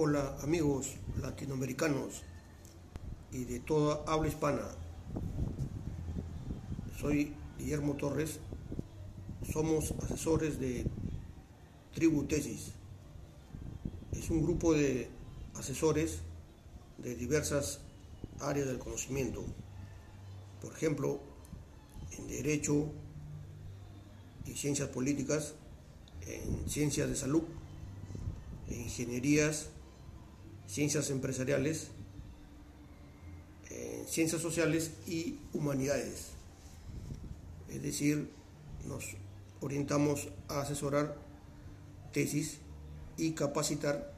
Hola amigos latinoamericanos y de toda habla hispana. Soy Guillermo Torres. Somos asesores de Tribu Tesis. Es un grupo de asesores de diversas áreas del conocimiento. Por ejemplo, en Derecho y Ciencias Políticas, en Ciencias de Salud, en Ingenierías, Ciencias Empresariales, en Ciencias Sociales y Humanidades. Es decir, nos orientamos a asesorar tesis y capacitar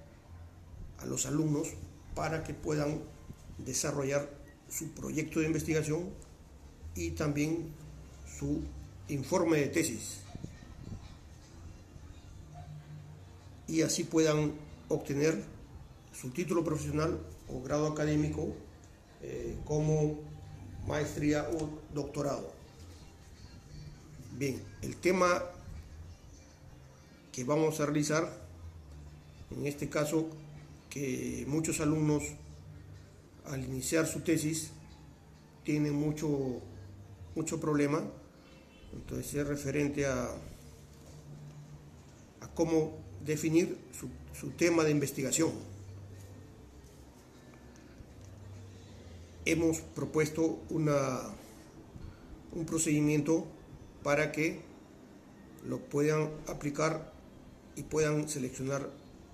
a los alumnos para que puedan desarrollar su proyecto de investigación y también su informe de tesis. Y así puedan obtener su título profesional o grado académico eh, como maestría o doctorado. Bien, el tema que vamos a realizar, en este caso, que muchos alumnos al iniciar su tesis tienen mucho, mucho problema, entonces es referente a, cómo definir su tema de investigación. Hemos propuesto una, un procedimiento para que lo puedan aplicar y puedan seleccionar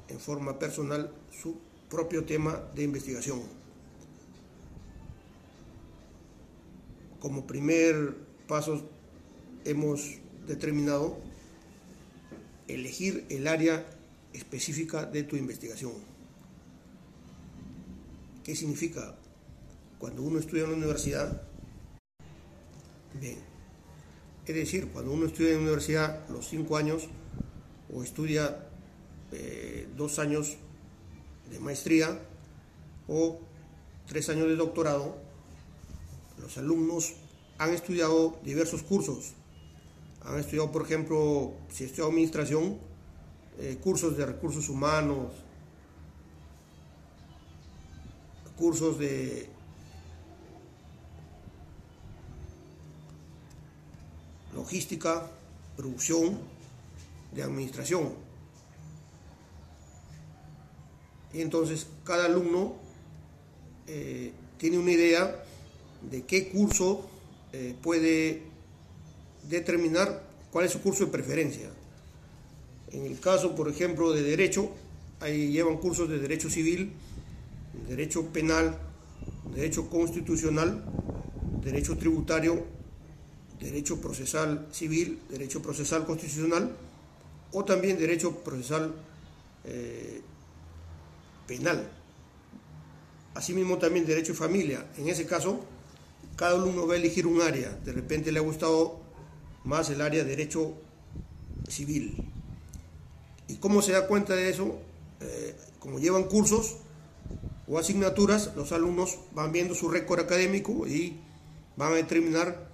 en forma personal su propio tema de investigación. Como primer paso hemos determinado elegir el área específica de tu investigación. ¿Qué significa? Cuando uno estudia en la universidad, bien, es decir, cuando uno estudia en la universidad los cinco años o estudia eh, dos años de maestría o tres años de doctorado, los alumnos han estudiado diversos cursos. Han estudiado, por ejemplo, si estudiado administración, eh, cursos de recursos humanos, cursos de logística, producción, de administración. Y entonces cada alumno eh, tiene una idea de qué curso eh, puede determinar cuál es su curso de preferencia. En el caso, por ejemplo, de derecho, ahí llevan cursos de derecho civil, derecho penal, derecho constitucional, derecho tributario, derecho procesal civil, derecho procesal constitucional o también derecho procesal eh, penal. Asimismo también derecho de familia. En ese caso, cada alumno va a elegir un área. De repente le ha gustado más el área de derecho civil. ¿Y cómo se da cuenta de eso? Eh, como llevan cursos o asignaturas, los alumnos van viendo su récord académico y van a determinar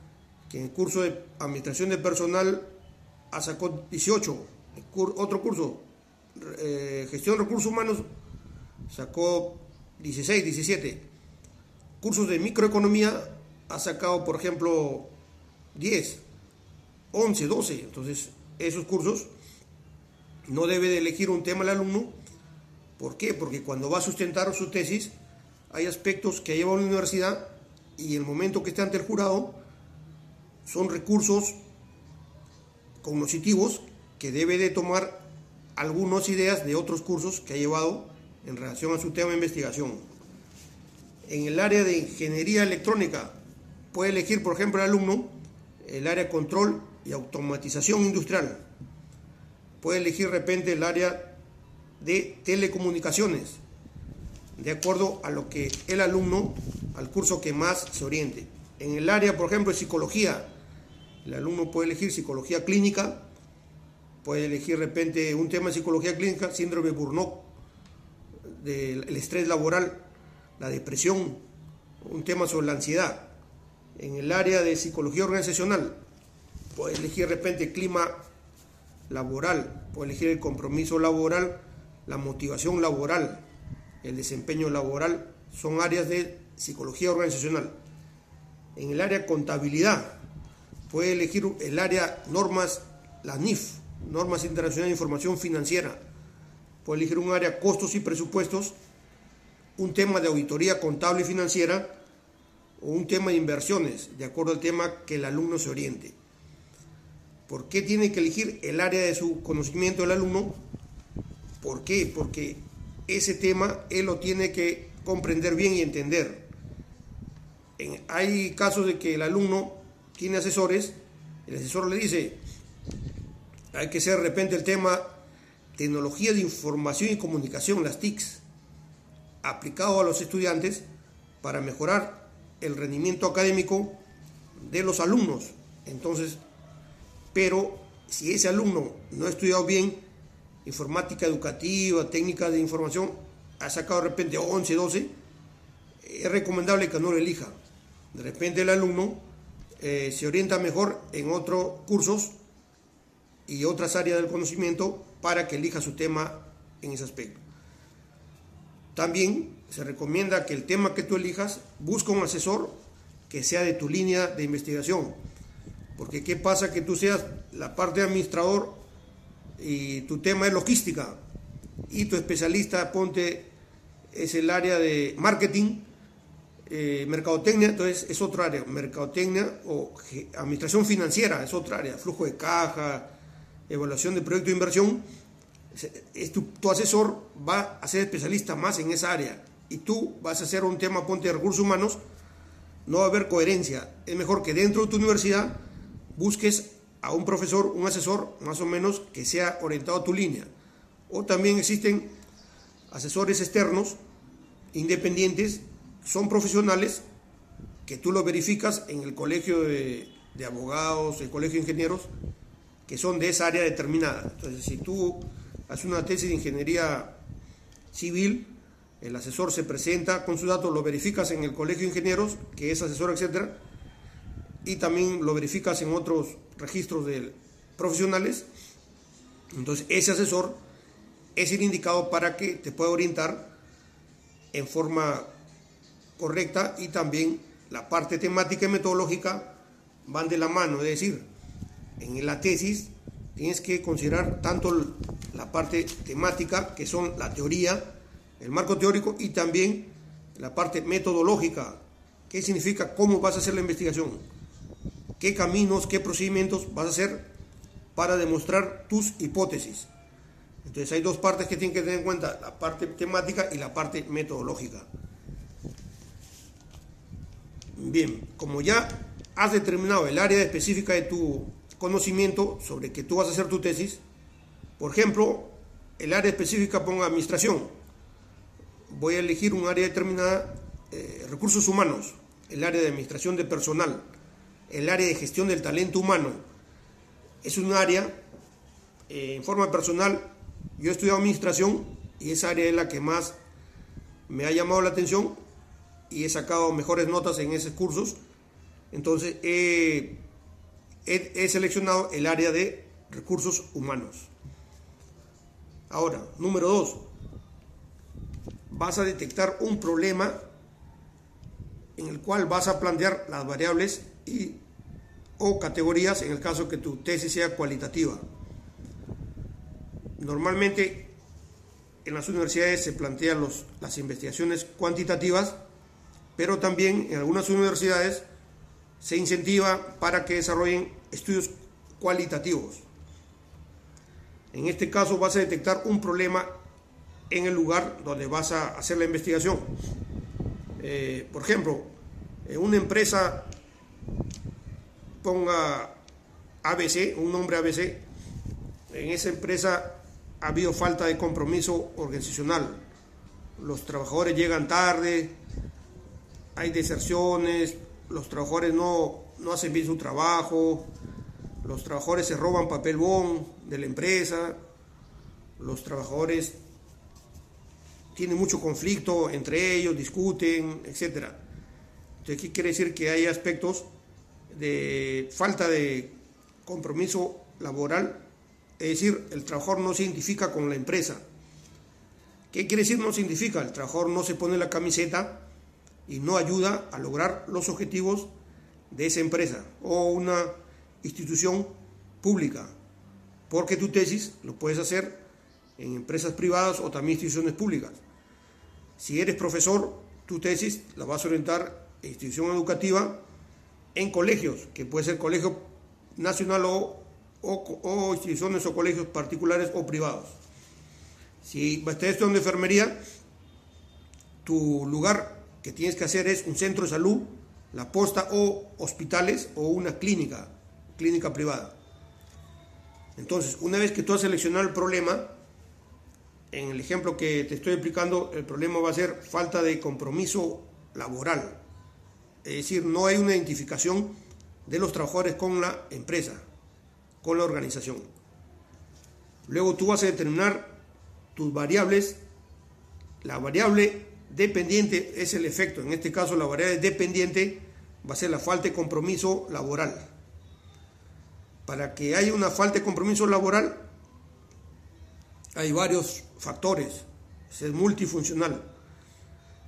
que en el curso de administración de personal sacó 18, otro curso, eh, gestión de recursos humanos, sacó 16, 17. Cursos de microeconomía ha sacado, por ejemplo, 10, 11, 12. Entonces, esos cursos no debe de elegir un tema el alumno. ¿Por qué? Porque cuando va a sustentar su tesis, hay aspectos que lleva a la universidad y el momento que esté ante el jurado son recursos cognitivos que debe de tomar algunas ideas de otros cursos que ha llevado en relación a su tema de investigación. En el área de ingeniería electrónica puede elegir, por ejemplo, el alumno el área control y automatización industrial. Puede elegir de repente el área de telecomunicaciones, de acuerdo a lo que el alumno, al curso que más se oriente. En el área, por ejemplo, de psicología, el alumno puede elegir psicología clínica, puede elegir de repente un tema de psicología clínica, síndrome de Burnock, del estrés laboral, la depresión, un tema sobre la ansiedad. En el área de psicología organizacional, puede elegir de repente clima laboral, puede elegir el compromiso laboral, la motivación laboral, el desempeño laboral, son áreas de psicología organizacional. En el área contabilidad, puede elegir el área normas, la NIF, normas internacionales de información financiera. Puede elegir un área costos y presupuestos, un tema de auditoría contable y financiera o un tema de inversiones, de acuerdo al tema que el alumno se oriente. ¿Por qué tiene que elegir el área de su conocimiento el alumno? ¿Por qué? Porque ese tema él lo tiene que comprender bien y entender. hay casos de que el alumno tiene asesores, el asesor le dice, hay que ser de repente el tema tecnología de información y comunicación, las TICs, aplicado a los estudiantes para mejorar el rendimiento académico de los alumnos. Entonces, pero si ese alumno no ha estudiado bien informática educativa, técnica de información, ha sacado de repente 11, 12, es recomendable que no lo elija. De repente el alumno eh, se orienta mejor en otros cursos y otras áreas del conocimiento para que elija su tema en ese aspecto. También se recomienda que el tema que tú elijas busca un asesor que sea de tu línea de investigación. Porque qué pasa que tú seas la parte de administrador y tu tema es logística y tu especialista ponte es el área de marketing, eh, mercadotecnia, entonces es otra área, mercadotecnia o administración financiera es otra área, flujo de caja, evaluación de proyecto de inversión, es tu, tu, asesor va a ser especialista más en esa área y tú vas a hacer un tema ponte de recursos humanos, no va a haber coherencia. Es mejor que dentro de tu universidad busques a un profesor, un asesor más o menos que sea orientado a tu línea. O también existen asesores externos, independientes, son profesionales que tú lo verificas en el colegio de, abogados, el colegio de ingenieros, que son de esa área determinada. Entonces, si tú haces una tesis de ingeniería civil, el asesor se presenta con sus datos, lo verificas en el colegio de ingenieros, que es asesor, etcétera, y también lo verificas en otros registros de profesionales. Entonces, ese asesor es el indicado para que te pueda orientar en forma correcta y también la parte temática y metodológica van de la mano, es decir, en la tesis tienes que considerar tanto la parte temática, que son la teoría, el marco teórico y también la parte metodológica, qué significa cómo vas a hacer la investigación, qué caminos, qué procedimientos vas a hacer para demostrar tus hipótesis. Entonces hay dos partes que tienen que tener en cuenta, la parte temática y la parte metodológica. Bien, como ya has determinado el área específica de tu conocimiento sobre que tú vas a hacer tu tesis, por ejemplo, el área específica ponga administración, voy a elegir un área determinada, eh, recursos humanos, el área de administración de personal, el área de gestión del talento humano. Es un área, eh, en forma personal, yo he estudiado administración y esa área es la que más me ha llamado la atención y he sacado mejores notas en esos cursos. Entonces he seleccionado el área de recursos humanos. Ahora, número dos, vas a detectar un problema en el cual vas a plantear las variables y o categorías en el caso que tu tesis sea cualitativa. Normalmente en las universidades se plantean los, las investigaciones cuantitativas, pero también en algunas universidades se incentiva para que desarrollen estudios cualitativos. En este caso vas a detectar un problema en el lugar donde vas a hacer la investigación. Eh, por ejemplo, en una empresa ponga ABC, un nombre ABC, en esa empresa ha habido falta de compromiso organizacional. Los trabajadores llegan tarde, hay deserciones, los trabajadores no, no hacen bien su trabajo, los trabajadores se roban papel bon de la empresa, los trabajadores tiene mucho conflicto entre ellos, discuten, etc. Entonces, ¿qué quiere decir? Que hay aspectos de falta de compromiso laboral, es decir, el trabajador no se identifica con la empresa. ¿Qué quiere decir no significa? El trabajador no se pone la camiseta y no ayuda a lograr los objetivos de esa empresa o una institución pública, porque tu tesis lo puedes hacer en empresas privadas o también instituciones públicas. Si eres profesor, tu tesis la vas a orientar en institución educativa en colegios, que puede ser colegio nacional o, o, instituciones o colegios particulares o privados. Si estás estudiando enfermería, tu lugar que tienes que hacer es un centro de salud, la posta o hospitales o una clínica, clínica privada. Entonces, una vez que tú has seleccionado el problema, en el ejemplo que te estoy explicando, el problema va a ser falta de compromiso laboral. Es decir, no hay una identificación de los trabajadores con la empresa, con la organización. Luego tú vas a determinar tus variables. La variable dependiente es el efecto. En este caso, la variable dependiente va a ser la falta de compromiso laboral. Para que haya una falta de compromiso laboral, hay varios factores. Es multifuncional.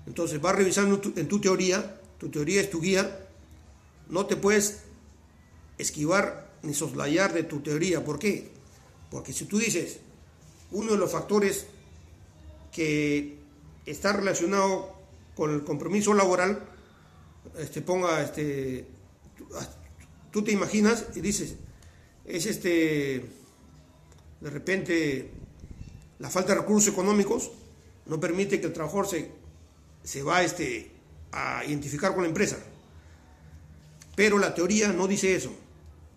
Entonces, vas revisando en tu teoría tu teoría es tu guía, no te puedes esquivar ni soslayar de tu teoría. ¿Por qué? Porque si tú dices, uno de los factores que está relacionado con el compromiso laboral, este, ponga, este, tú te imaginas y dices, es este, de repente, la falta de recursos económicos no permite que el trabajador se, se va este, a identificar con la empresa. Pero la teoría no dice eso.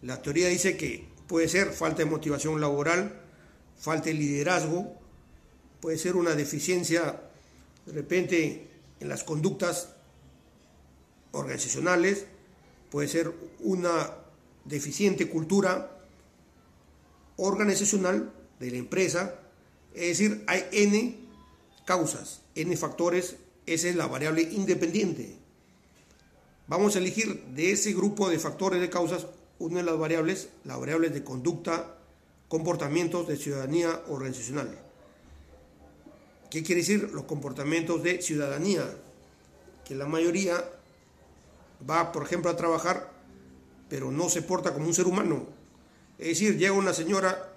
La teoría dice que puede ser falta de motivación laboral, falta de liderazgo, puede ser una deficiencia de repente en las conductas organizacionales, puede ser una deficiente cultura organizacional de la empresa, es decir, hay N causas, N factores esa es la variable independiente. Vamos a elegir de ese grupo de factores de causas una de las variables, las variables de conducta, comportamientos de ciudadanía organizacional. ¿Qué quiere decir los comportamientos de ciudadanía? Que la mayoría va, por ejemplo, a trabajar, pero no se porta como un ser humano. Es decir, llega una señora,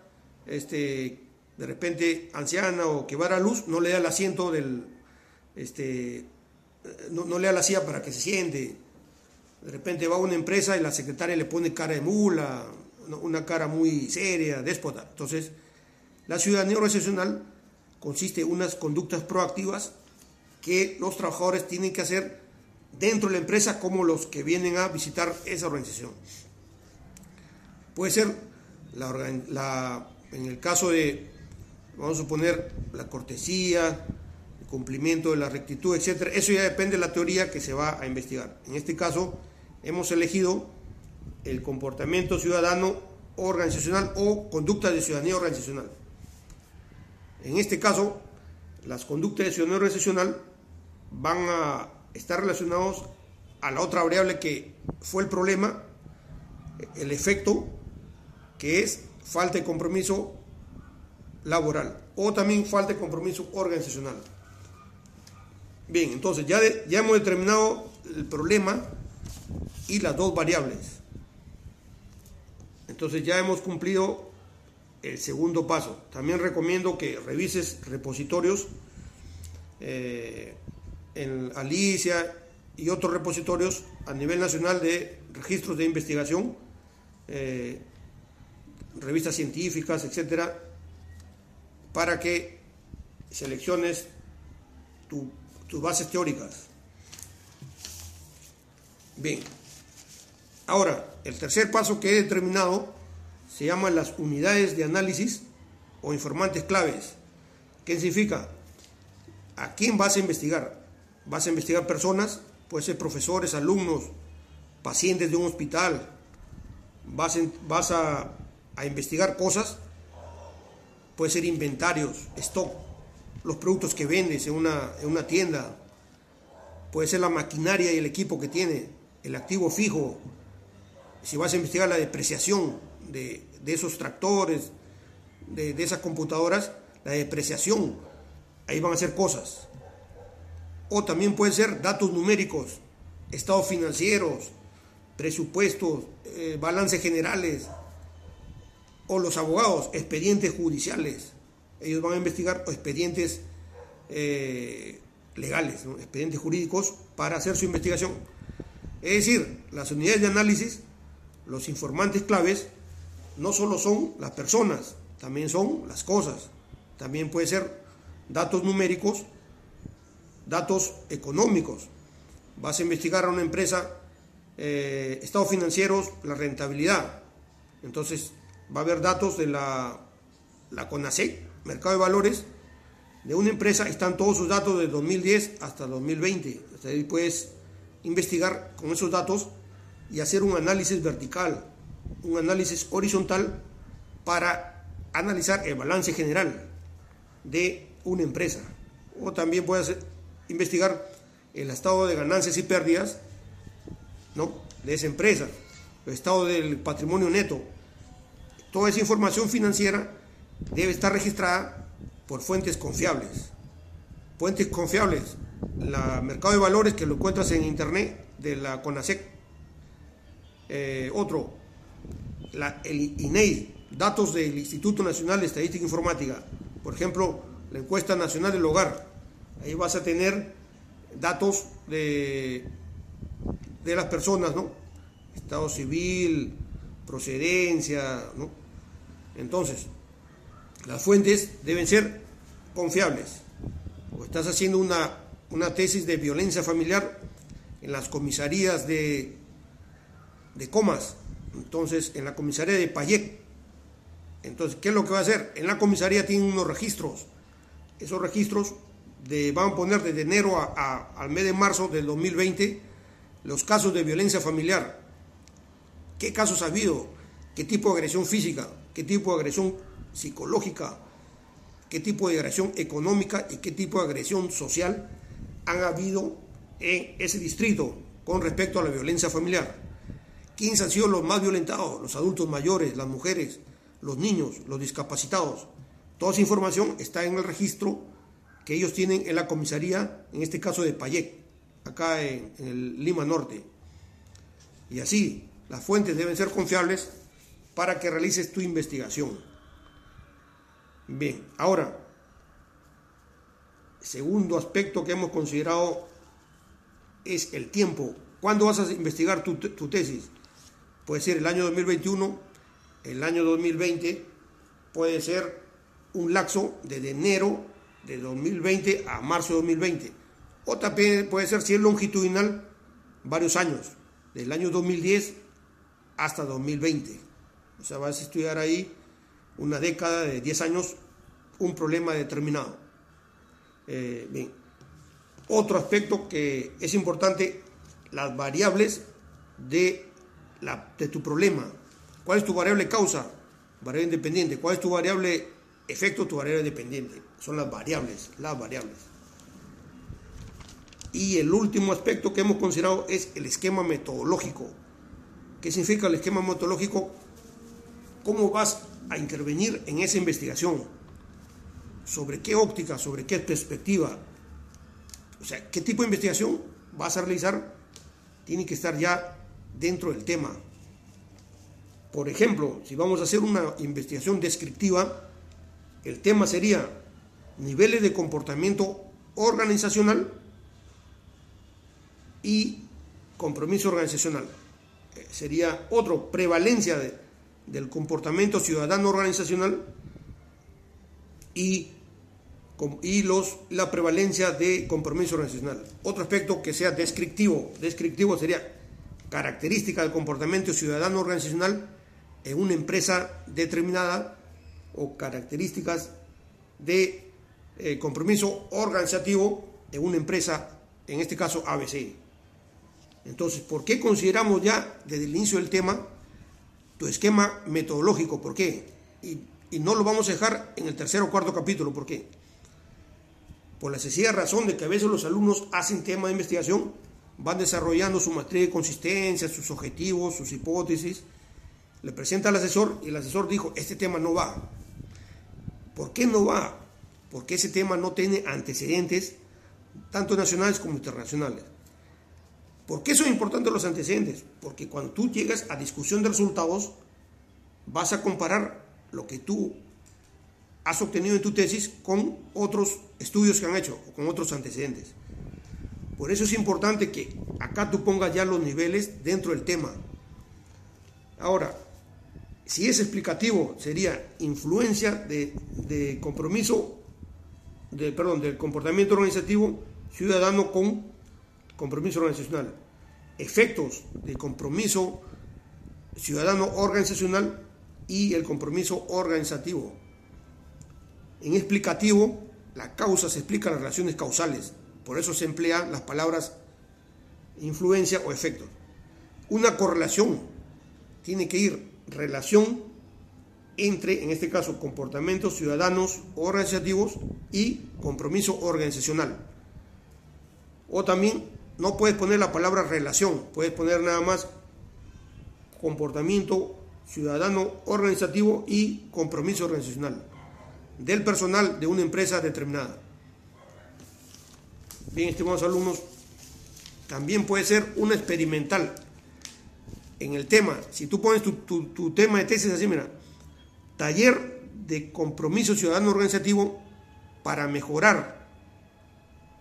este, de repente anciana o que va a la luz, no le da el asiento del, este, no, le da la silla para que se siente. De repente va a una empresa y la secretaria le pone cara de mula, una cara muy seria, déspota. Entonces, la ciudadanía organizacional consiste en unas conductas proactivas que los trabajadores tienen que hacer dentro de la empresa como los que vienen a visitar esa organización. Puede ser, la, en el caso de, vamos a suponer, la cortesía, cumplimiento de la rectitud, etcétera. Eso ya depende de la teoría que se va a investigar. En este caso, hemos elegido el comportamiento ciudadano organizacional o conducta de ciudadanía organizacional. En este caso, las conductas de ciudadanía organizacional van a estar relacionados a la otra variable que fue el problema, el efecto, que es falta de compromiso laboral o también falta de compromiso organizacional. Bien, entonces ya, ya hemos determinado el problema y las dos variables. Entonces ya hemos cumplido el segundo paso. También recomiendo que revises repositorios eh, en Alicia y otros repositorios a nivel nacional de registros de investigación, eh, revistas científicas, etcétera, para que selecciones tu tus bases teóricas. Bien, ahora, el tercer paso que he determinado se llama las unidades de análisis o informantes claves. ¿Qué significa? ¿A quién vas a investigar? ¿Vas a investigar personas? Puede ser profesores, alumnos, pacientes de un hospital. ¿Vas, vas a, a investigar cosas? Puede ser inventarios, stock, los productos que vendes en una, en una tienda, puede ser la maquinaria y el equipo que tiene, el activo fijo, si vas a investigar la depreciación de, esos tractores, de, esas computadoras, la depreciación. ahí van a ser cosas. O también pueden ser datos numéricos, estados financieros, presupuestos, eh, balances generales, o los abogados, expedientes judiciales. Ellos van a investigar expedientes eh, legales, expedientes jurídicos, para hacer su investigación. Es decir, las unidades de análisis, los informantes claves, no solo son las personas, también son las cosas. También puede ser datos numéricos, datos económicos. Vas a investigar a una empresa, eh, estados financieros, la rentabilidad. Entonces, va a haber datos de la, la CONASEC, Mercado de Valores, de una empresa, están todos sus datos de 2010 hasta 2020. Hasta ahí puedes investigar con esos datos y hacer un análisis vertical, un análisis horizontal para analizar el balance general de una empresa. O también puedes investigar el estado de ganancias y pérdidas ¿no? de esa empresa, el estado del patrimonio neto, Toda esa información financiera debe estar registrada por fuentes confiables. Fuentes confiables, la mercado de valores que lo encuentras en internet de la CONASEC. Eh, otro, la, el INEI, datos del Instituto Nacional de Estadística Informática. Por ejemplo, la encuesta nacional del hogar. Ahí vas a tener datos de, de las personas, ¿no? Estado civil, procedencia, ¿no? Entonces, las fuentes deben ser confiables. O estás haciendo una, una tesis de violencia familiar en las comisarías de, de Comas, entonces en la comisaría de Payec. Entonces, ¿qué es lo que va a hacer? En la comisaría tienen unos registros. Esos registros de, van a poner desde enero a, al mes de marzo del 2020 los casos de violencia familiar. ¿Qué casos ha habido? ¿Qué tipo de agresión física? qué tipo de agresión psicológica, qué tipo de agresión económica y qué tipo de agresión social han habido en ese distrito con respecto a la violencia familiar. ¿Quiénes han sido los más violentados? Los adultos mayores, las mujeres, los niños, los discapacitados. Toda esa información está en el registro que ellos tienen en la comisaría, en este caso de Payec, acá en el Lima Norte. Y así, las fuentes deben ser confiables para que realices tu investigación. Bien, ahora, segundo aspecto que hemos considerado es el tiempo. ¿Cuándo vas a investigar tu, tesis? Puede ser el año 2021, el año 2020, puede ser un lapso desde enero de 2020 a marzo de 2020. O también puede ser, si es longitudinal, varios años, del año 2010 hasta 2020. O sea, vas a estudiar ahí una década de 10 años un problema determinado. Eh, bien. Otro aspecto que es importante, las variables de, la, de tu problema. ¿Cuál es tu variable causa? Variable independiente. ¿Cuál es tu variable efecto? Tu variable dependiente. Son las variables, las variables. Y el último aspecto que hemos considerado es el esquema metodológico. ¿Qué significa el esquema metodológico? cómo vas a intervenir en esa investigación, sobre qué óptica, sobre qué perspectiva, o sea, qué tipo de investigación vas a realizar, tiene que estar ya dentro del tema. Por ejemplo, si vamos a hacer una investigación descriptiva, el tema sería niveles de comportamiento organizacional y compromiso organizacional. Eh, sería otro, prevalencia de, del comportamiento ciudadano organizacional y, y los, la prevalencia de compromiso organizacional. Otro aspecto que sea descriptivo, descriptivo sería característica del comportamiento ciudadano organizacional en una empresa determinada o características de eh, compromiso organizativo en una empresa, en este caso ABC. Entonces, ¿por qué consideramos ya desde el inicio del tema tu esquema metodológico. ¿Por qué? Y, no lo vamos a dejar en el tercer o cuarto capítulo. ¿Por qué? Por la sencilla razón de que a veces los alumnos hacen tema de investigación, van desarrollando su matriz de consistencia, sus objetivos, sus hipótesis, le presenta al asesor y el asesor dijo, este tema no va. ¿Por qué no va? porque ese tema no tiene antecedentes, tanto nacionales como internacionales. ¿Por qué son importantes los antecedentes? Porque cuando tú llegas a discusión de resultados, vas a comparar lo que tú has obtenido en tu tesis con otros estudios que han hecho o con otros antecedentes. Por eso es importante que acá tú pongas ya los niveles dentro del tema. Ahora, si es explicativo, sería influencia de, compromiso, perdón, del comportamiento organizativo ciudadano con compromiso organizacional. Efectos del compromiso ciudadano organizacional y el compromiso organizativo. En explicativo, la causa se explica las relaciones causales, por eso se emplean las palabras influencia o efecto. Una correlación tiene que ir relación entre, en este caso, comportamientos ciudadanos organizativos y compromiso organizacional. O también no puedes poner la palabra relación, puedes poner nada más comportamiento ciudadano organizativo y compromiso organizacional del personal de una empresa determinada. Bien, estimados alumnos, también puede ser una experimental en el tema. Si tú pones tu, tema de tesis así, mira, taller de compromiso ciudadano organizativo para mejorar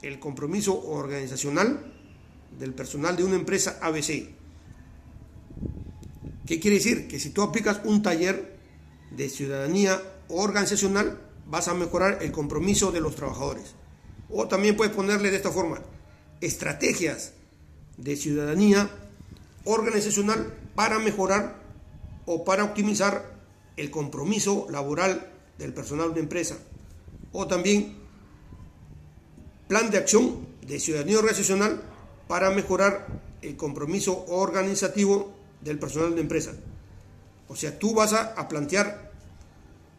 el compromiso organizacional del personal de una empresa ABC. ¿Qué quiere decir? Que si tú aplicas un taller de ciudadanía organizacional, vas a mejorar el compromiso de los trabajadores. O también puedes ponerle de esta forma, estrategias de ciudadanía organizacional para mejorar o para optimizar el compromiso laboral del personal de empresa. O también plan de acción de ciudadanía organizacional para mejorar el compromiso organizativo del personal de empresa. O sea, tú vas a, plantear,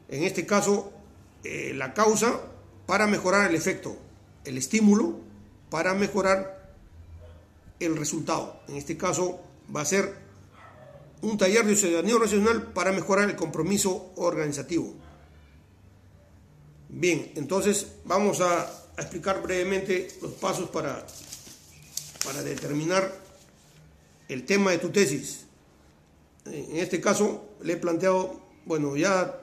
en este caso, eh, la causa para mejorar el efecto, el estímulo para mejorar el resultado. En este caso va a ser un taller de ciudadanía organizacional para mejorar el compromiso organizativo. Bien, entonces vamos a, a explicar brevemente los pasos para, para determinar el tema de tu tesis. En este caso le he planteado, bueno, ya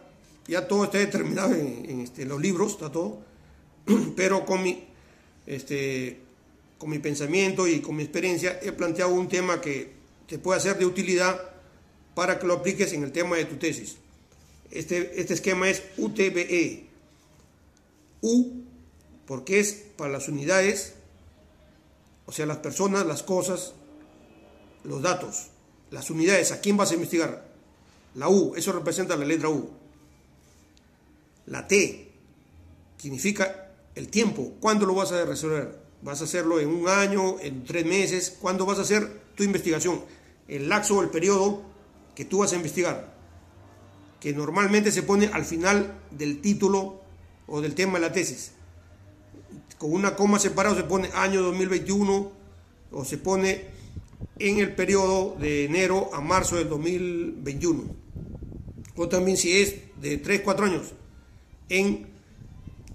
ya todo está determinado en, este, los libros, está todo, pero con mi, este, con mi pensamiento y con mi experiencia he planteado un tema que te puede ser de utilidad para que lo apliques en el tema de tu tesis. Este, este esquema es UTBE. U, porque es para las unidades, o sea, las personas, las cosas, los datos. Las unidades, ¿a quién vas a investigar? La U, eso representa la letra U. La T significa el tiempo. ¿Cuándo lo vas a resolver? ¿Vas a hacerlo en un año, en tres meses? ¿Cuándo vas a hacer tu investigación? El laxo o el periodo que tú vas a investigar, que normalmente se pone al final del título o del tema de la tesis. Con una coma separada se pone año 2021 o se pone en el periodo de enero a marzo del 2021. O también si es de 3, 4 años, en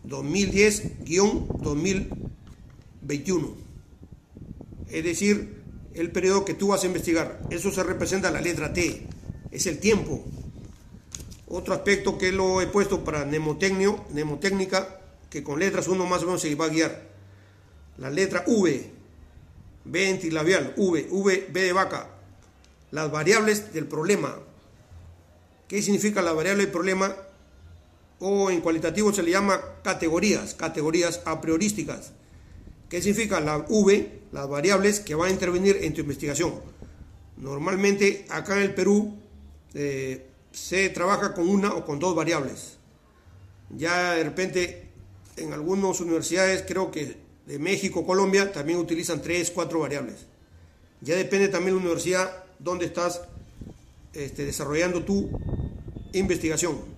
2010-2021. Es decir, el periodo que tú vas a investigar. Eso se representa la letra T, es el tiempo. Otro aspecto que lo he puesto para mnemotecnio, mnemotécnica, que con letras uno más o menos se va a guiar. La letra V, V antilabial, V, V, B de vaca. Las variables del problema. ¿Qué significa la variable del problema? O en cualitativo se le llama categorías, categorías a priorísticas. ¿Qué significa la V? Las variables que van a intervenir en tu investigación. Normalmente acá en el Perú eh, se trabaja con una o con dos variables. Ya de repente en algunas universidades, creo que de México, Colombia, también utilizan tres, cuatro variables. Ya depende también de la universidad donde estás este, desarrollando tu investigación.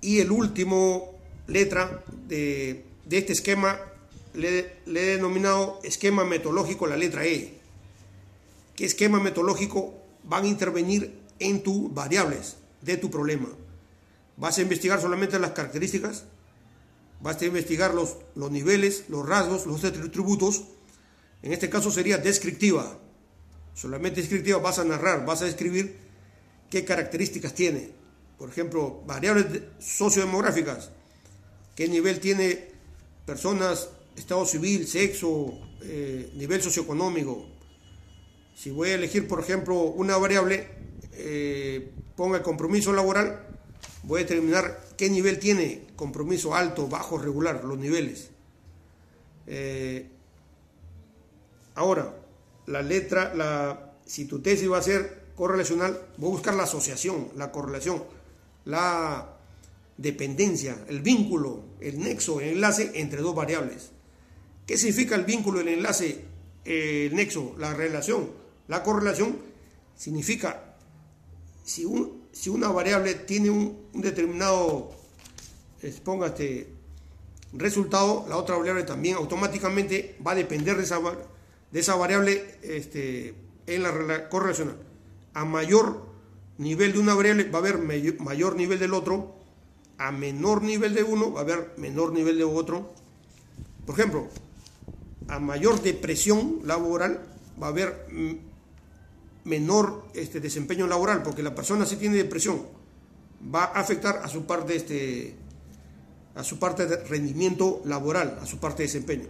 Y el último letra de, este esquema le, he denominado esquema metodológico la letra E. ¿Qué esquema metodológico van a intervenir en tus variables de tu problema? ¿Vas a investigar solamente las características? Basta investigar los, los niveles, los rasgos, los atributos. En este caso sería descriptiva. Solamente descriptiva vas a narrar, vas a describir qué características tiene. Por ejemplo, variables sociodemográficas. ¿Qué nivel tiene personas, estado civil, sexo, eh, nivel socioeconómico? Si voy a elegir, por ejemplo, una variable, eh, ponga el compromiso laboral, voy a determinar qué nivel tiene compromiso alto, bajo, regular, los niveles. Eh, ahora, la letra, la, si tu tesis va a ser correlacional, voy a buscar la asociación, la correlación, la dependencia, el vínculo, el nexo, el enlace entre dos variables. ¿Qué significa el vínculo, el enlace, el nexo, la relación? La correlación significa si, si una variable tiene un, determinado, póngate, resultado, la otra variable también automáticamente va a depender de esa, de esa variable este, en la correlacional. A mayor nivel de una variable va a haber mayor, nivel del otro, a menor nivel de uno va a haber menor nivel de otro. Por ejemplo, a mayor depresión laboral va a haber menor este, desempeño laboral, porque la persona si tiene depresión va a afectar a su parte este, a su parte de rendimiento laboral, a su parte de desempeño.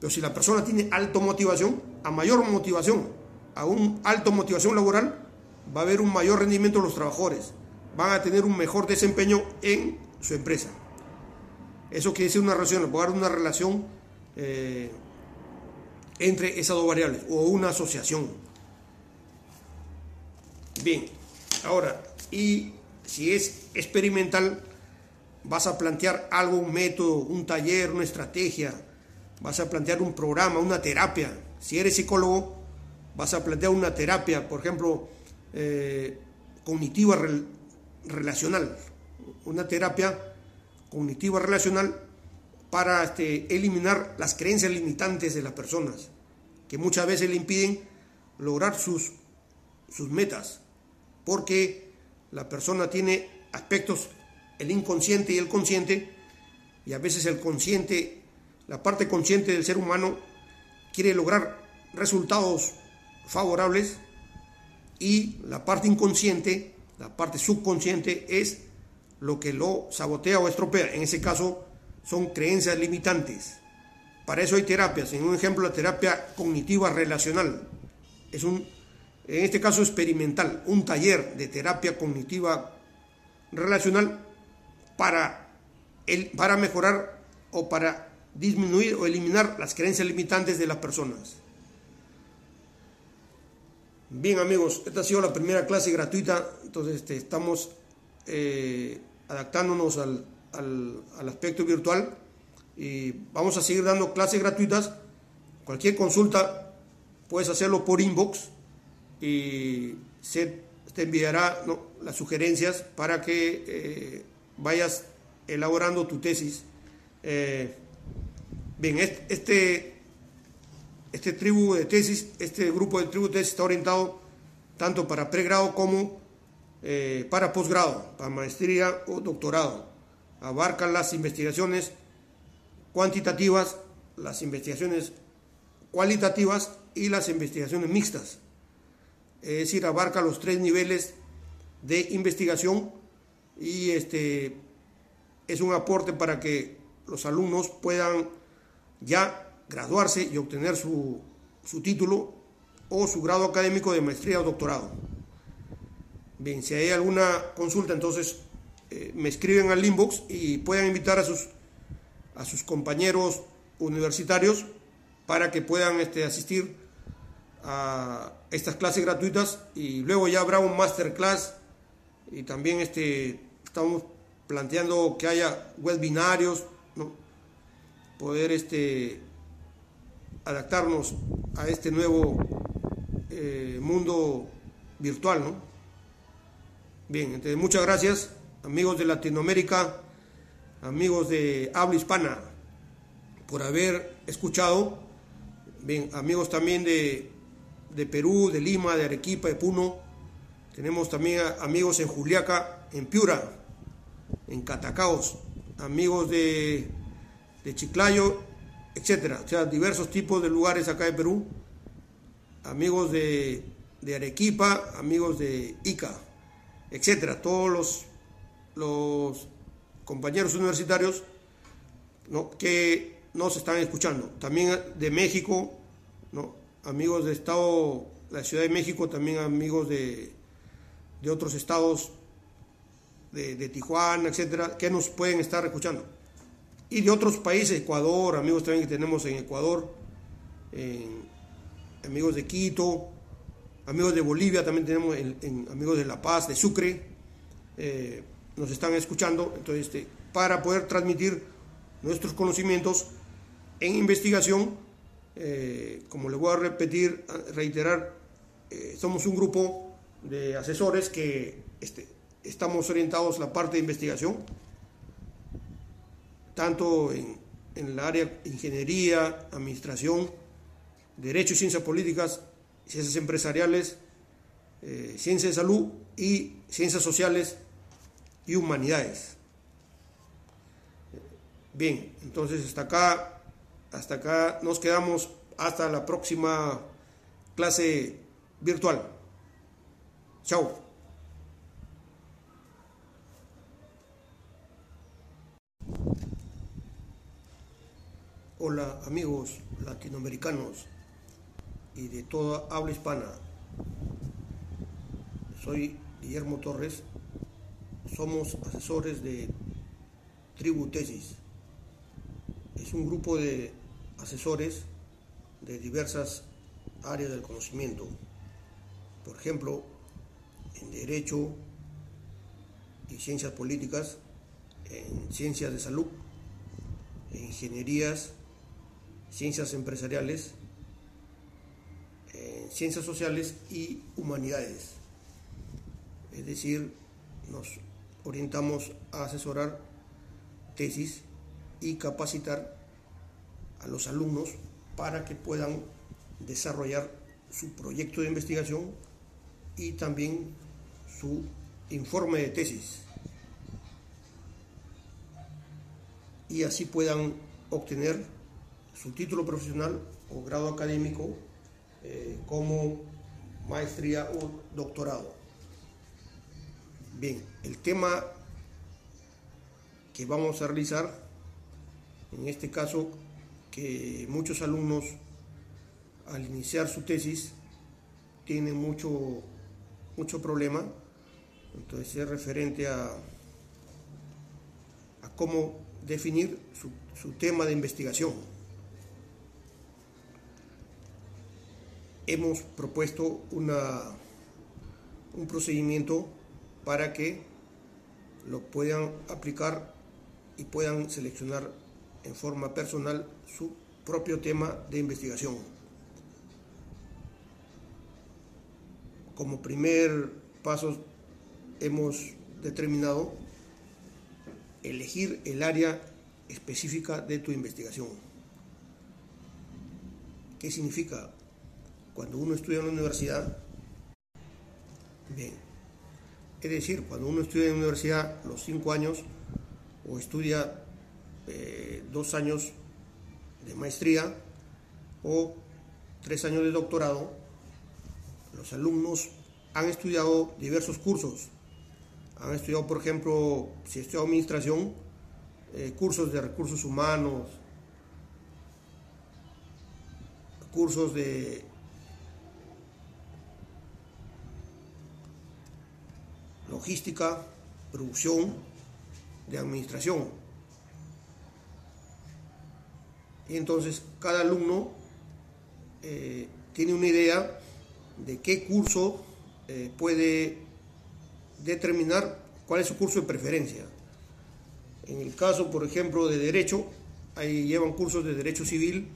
Pero si la persona tiene alta motivación, a mayor motivación, a un alto motivación laboral, va a haber un mayor rendimiento de los trabajadores, van a tener un mejor desempeño en su empresa. Eso quiere decir una relación, puede una relación eh, entre esas dos variables o una asociación. Bien, ahora, y si es experimental, vas a plantear algo, un método, un taller, una estrategia, vas a plantear un programa, una terapia. Si eres psicólogo, vas a plantear una terapia, por ejemplo, eh, cognitiva relacional, una terapia cognitiva relacional para este, eliminar las creencias limitantes de las personas, que muchas veces le impiden lograr sus, sus metas, porque la persona tiene aspectos, el inconsciente y el consciente, y a veces el consciente la parte consciente del ser humano quiere lograr resultados favorables y la parte inconsciente, la parte subconsciente es lo que lo sabotea o estropea. En ese caso son creencias limitantes. Para eso hay terapias. En un ejemplo, la terapia cognitiva relacional. Es un, en este caso experimental, un taller de terapia cognitiva relacional para, el, para mejorar o para disminuir o eliminar las creencias limitantes de las personas. Bien amigos, esta ha sido la primera clase gratuita, entonces este, estamos eh, adaptándonos al, al, aspecto virtual y vamos a seguir dando clases gratuitas. Cualquier consulta puedes hacerlo por inbox y se te enviará las sugerencias para que eh, vayas elaborando tu tesis. Eh, Bien, este, este tribu de tesis, este grupo de tribu de tesis está orientado tanto para pregrado como eh, para posgrado, para maestría o doctorado. Abarca las investigaciones cuantitativas, las investigaciones cualitativas y las investigaciones mixtas. Es decir, abarca los tres niveles de investigación y este es un aporte para que los alumnos puedan ya graduarse y obtener su, título o su grado académico de maestría o doctorado. Bien, si hay alguna consulta, entonces eh, me escriben al inbox y puedan invitar a sus, a sus compañeros universitarios para que puedan este, asistir a estas clases gratuitas y luego ya habrá un masterclass y también este, estamos planteando que haya webinarios, ¿no? poder este, adaptarnos a este nuevo eh, mundo virtual, ¿no? Bien, entonces muchas gracias, amigos de Latinoamérica, amigos de habla hispana, por haber escuchado. Bien, amigos también de, de Perú, de Lima, de Arequipa, de Puno. Tenemos también amigos en Juliaca, en Piura, en Catacaos, amigos de de Chiclayo, etcétera, o sea, diversos tipos de lugares acá de Perú, amigos de, Arequipa, amigos de Ica, etcétera, todos los, compañeros universitarios que nos están escuchando, también de México, ¿no? amigos de Estado, la Ciudad de México, también amigos de, de otros estados de, Tijuana, etcétera, que nos pueden estar escuchando. Y de otros países, Ecuador, amigos también que tenemos en Ecuador, amigos de Quito, amigos de Bolivia, también tenemos en, amigos de La Paz, de Sucre, eh, nos están escuchando, entonces, este, para poder transmitir nuestros conocimientos en investigación, eh, como le voy a repetir, reiterar, eh, somos un grupo de asesores que este, estamos orientados a la parte de investigación, tanto en, el área ingeniería, administración, derecho y ciencias políticas, ciencias empresariales, eh, ciencias de salud y ciencias sociales y humanidades. Bien, entonces hasta acá, hasta acá nos quedamos hasta la próxima clase virtual. Chao. Hola amigos latinoamericanos y de toda habla hispana. Soy Guillermo Torres. Somos asesores de Tribu Tesis. Es un grupo de asesores de diversas áreas del conocimiento. Por ejemplo, en Derecho y Ciencias Políticas, en Ciencias de Salud, en Ingenierías ciencias empresariales, eh, ciencias sociales y humanidades. Es decir, nos orientamos a asesorar tesis y capacitar a los alumnos para que puedan desarrollar su proyecto de investigación y también su informe de tesis. Y así puedan obtener su título profesional o grado académico eh, como maestría o doctorado. Bien, el tema que vamos a realizar, en este caso, que muchos alumnos al iniciar su tesis tienen mucho, mucho problema, entonces es referente a, cómo definir su tema de investigación. Hemos propuesto una, un procedimiento para que lo puedan aplicar y puedan seleccionar en forma personal su propio tema de investigación. Como primer paso hemos determinado elegir el área específica de tu investigación. ¿Qué significa? Cuando uno estudia en la universidad, bien, es decir, cuando uno estudia en la universidad los cinco años o estudia eh, dos años de maestría o tres años de doctorado, los alumnos han estudiado diversos cursos. Han estudiado, por ejemplo, si estudiado administración, eh, cursos de recursos humanos, cursos de logística, producción, de administración. Y entonces cada alumno eh, tiene una idea de qué curso eh, puede determinar cuál es su curso de preferencia. En el caso, por ejemplo, de derecho, ahí llevan cursos de derecho civil,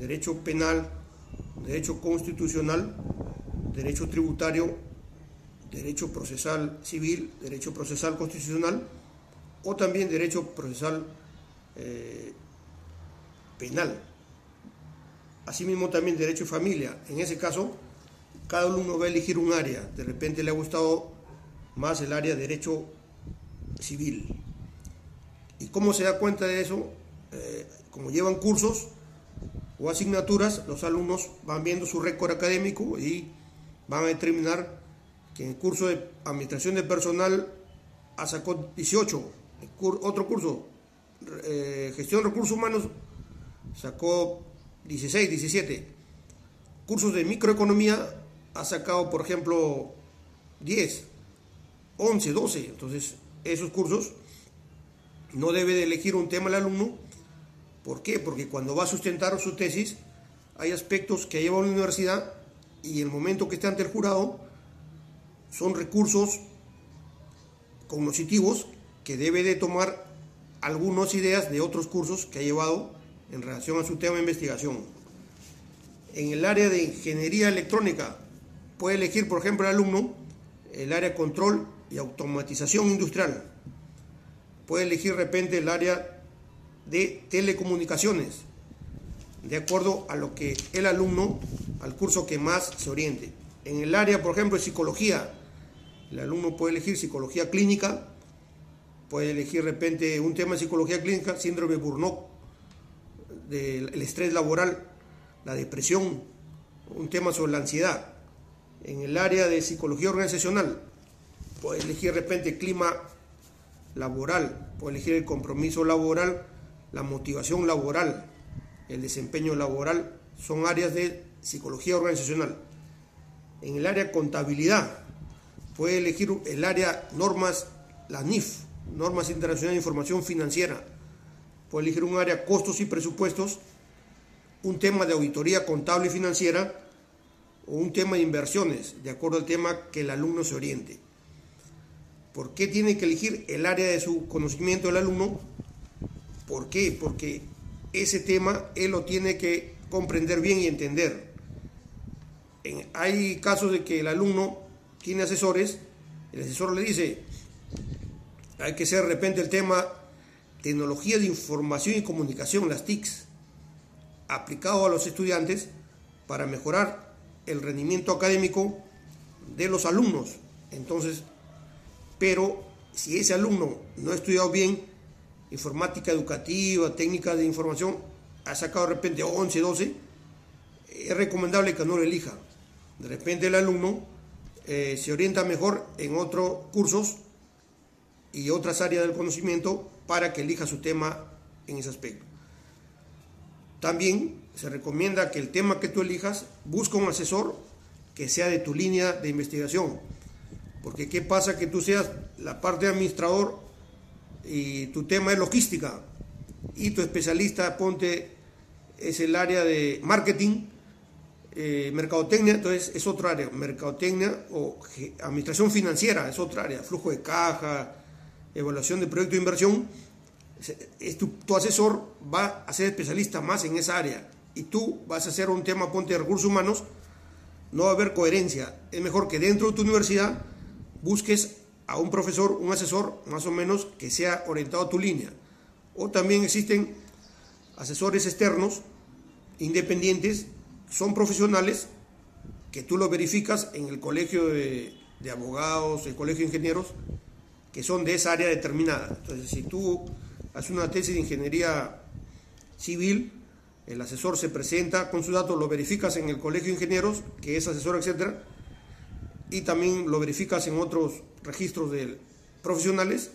derecho penal, derecho constitucional, derecho tributario derecho procesal civil, derecho procesal constitucional o también derecho procesal eh, penal. Asimismo también derecho de familia. En ese caso, cada alumno va a elegir un área. De repente le ha gustado más el área de derecho civil. ¿Y cómo se da cuenta de eso? eh, como llevan cursos o asignaturas, los alumnos van viendo su récord académico y van a determinar que en el curso de administración de personal sacó 18, otro curso, eh, gestión de recursos humanos, sacó 16, 17. Cursos de microeconomía ha sacado, por ejemplo, 10, 11, 12. Entonces, esos cursos no debe de elegir un tema el alumno. ¿Por qué? Porque cuando va a sustentar su tesis, hay aspectos que lleva a la universidad y el momento que esté ante el jurado son recursos cognitivos que debe de tomar algunas ideas de otros cursos que ha llevado en relación a su tema de investigación. En el área de ingeniería electrónica puede elegir, por ejemplo, el alumno el área control y automatización industrial. Puede elegir de repente el área de telecomunicaciones, de acuerdo a lo que el alumno, al curso que más se oriente. En el área, por ejemplo, de psicología, el alumno puede elegir psicología clínica, puede elegir de repente un tema de psicología clínica, síndrome Burnout, del estrés laboral, la depresión, un tema sobre la ansiedad. En el área de psicología organizacional, puede elegir de repente clima laboral, puede elegir el compromiso laboral, la motivación laboral, el desempeño laboral, son áreas de psicología organizacional. En el área contabilidad, puede elegir el área normas, la NIF, normas internacionales de información financiera, puede elegir un área costos y presupuestos, un tema de auditoría contable y financiera o un tema de inversiones, de acuerdo al tema que el alumno se oriente. ¿Por qué tiene que elegir el área de su conocimiento del alumno? ¿Por qué? Porque ese tema él lo tiene que comprender bien y entender. hay casos de que el alumno tiene asesores, el asesor le dice, hay que ser de repente el tema tecnología de información y comunicación, las TICs, aplicado a los estudiantes para mejorar el rendimiento académico de los alumnos. Entonces, pero si ese alumno no ha estudiado bien informática educativa, técnica de información, ha sacado de repente 11, 12, es recomendable que no lo elija. De repente el alumno eh, se orienta mejor en otros cursos y otras áreas del conocimiento para que elija su tema en ese aspecto. También se recomienda que el tema que tú elijas busca un asesor que sea de tu línea de investigación. Porque qué pasa que tú seas la parte de administrador y tu tema es logística y tu especialista ponte es el área de marketing, eh, mercadotecnia, entonces es otra área, mercadotecnia o administración financiera es otra área, flujo de caja, evaluación de proyecto de inversión, tu, tu, asesor va a ser especialista más en esa área y tú vas a hacer un tema ponte de recursos humanos, no va a haber coherencia. Es mejor que dentro de tu universidad busques a un profesor, un asesor más o menos que sea orientado a tu línea. O también existen asesores externos, independientes, son profesionales que tú lo verificas en el colegio de, abogados, el colegio de ingenieros, que son de esa área determinada. Entonces, si tú haces una tesis de ingeniería civil, el asesor se presenta con sus datos, lo verificas en el colegio de ingenieros, que es asesor, etcétera, y también lo verificas en otros registros de profesionales.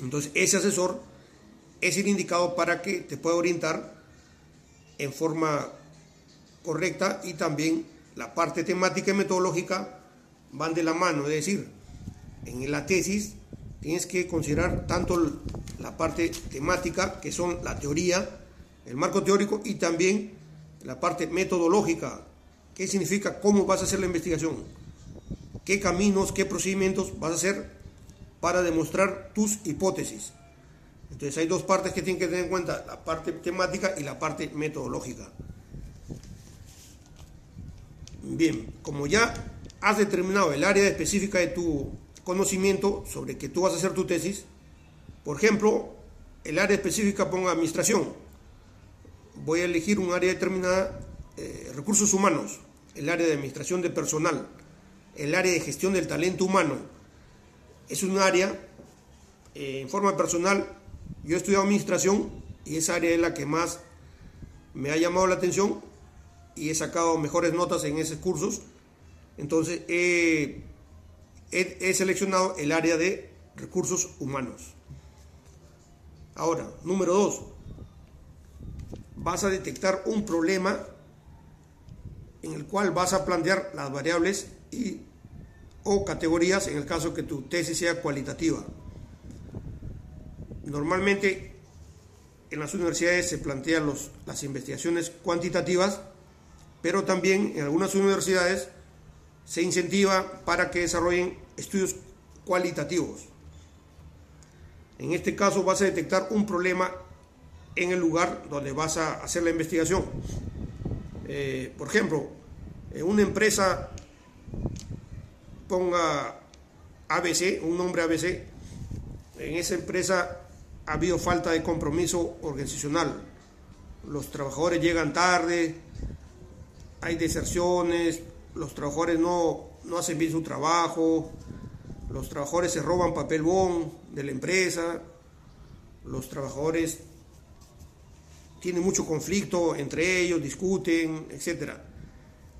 Entonces, ese asesor es el indicado para que te pueda orientar en forma correcta y también la parte temática y metodológica van de la mano, es decir, en la tesis tienes que considerar tanto la parte temática, que son la teoría, el marco teórico y también la parte metodológica, qué significa cómo vas a hacer la investigación, qué caminos, qué procedimientos vas a hacer para demostrar tus hipótesis. Entonces hay dos partes que tienen que tener en cuenta, la parte temática y la parte metodológica. Bien, como ya has determinado el área específica de tu conocimiento sobre que tú vas a hacer tu tesis, por ejemplo, el área específica ponga administración, voy a elegir un área determinada, eh, recursos humanos, el área de administración de personal, el área de gestión del talento humano. Es un área, eh, en forma personal, yo he estudiado administración y esa área es la que más me ha llamado la atención y he sacado mejores notas en esos cursos. Entonces he, he seleccionado el área de recursos humanos. Ahora, número dos, vas a detectar un problema en el cual vas a plantear las variables y o categorías en el caso que tu tesis sea cualitativa. Normalmente en las universidades se plantean los, las investigaciones cuantitativas, pero también en algunas universidades se incentiva para que desarrollen estudios cualitativos. En este caso vas a detectar un problema en el lugar donde vas a hacer la investigación. Eh, por ejemplo, en una empresa ponga ABC, un nombre ABC, en esa empresa ha habido falta de compromiso organizacional. Los trabajadores llegan tarde, hay deserciones, los trabajadores no, no hacen bien su trabajo, los trabajadores se roban papel de la empresa, los trabajadores tienen mucho conflicto entre ellos, discuten, etc.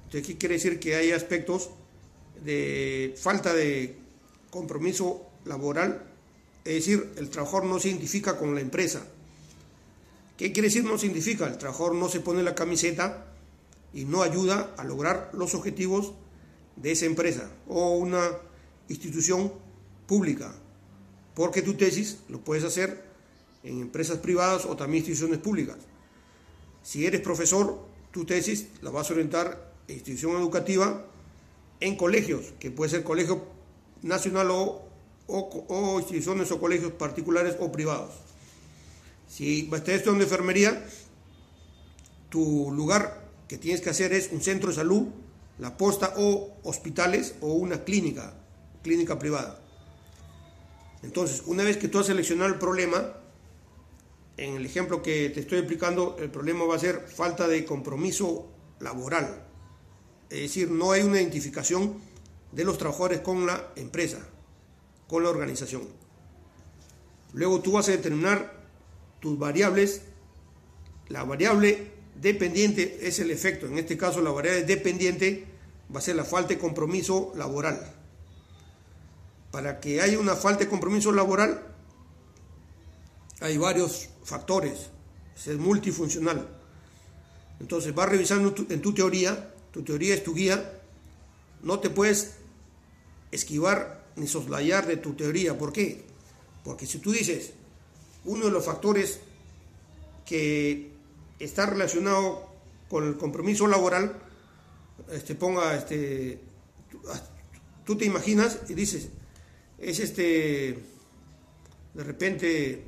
Entonces, ¿qué quiere decir? Que hay aspectos de falta de compromiso laboral, es decir, el trabajador no se identifica con la empresa. ¿Qué quiere decir no se identifica? El trabajador no se pone la camiseta y no ayuda a lograr los objetivos de esa empresa o una institución pública, porque tu tesis lo puedes hacer en empresas privadas o también instituciones públicas. Si eres profesor, tu tesis la vas a orientar en institución educativa en colegios, que puede ser colegio nacional o, o, instituciones o colegios particulares o privados. Si estudiando de enfermería, tu lugar que tienes que hacer es un centro de salud, la posta o hospitales o una clínica clínica privada. Entonces, una vez que tú has seleccionado el problema, en el ejemplo que te estoy explicando, el problema va a ser falta de compromiso laboral. Es decir, no hay una identificación de los trabajadores con la empresa, con la organización. Luego tú vas a determinar tus variables. La variable dependiente es el efecto. En este caso, la variable dependiente va a ser la falta de compromiso laboral para que haya una falta de compromiso laboral, hay varios factores, es multifuncional. Entonces vas revisando en tu teoría, tu teoría es tu guía, no te puedes esquivar ni soslayar de tu teoría. ¿Por qué? Porque si tú dices, uno de los factores que está relacionado con el compromiso laboral, este, ponga, este, tú te imaginas y dices, es este, de repente,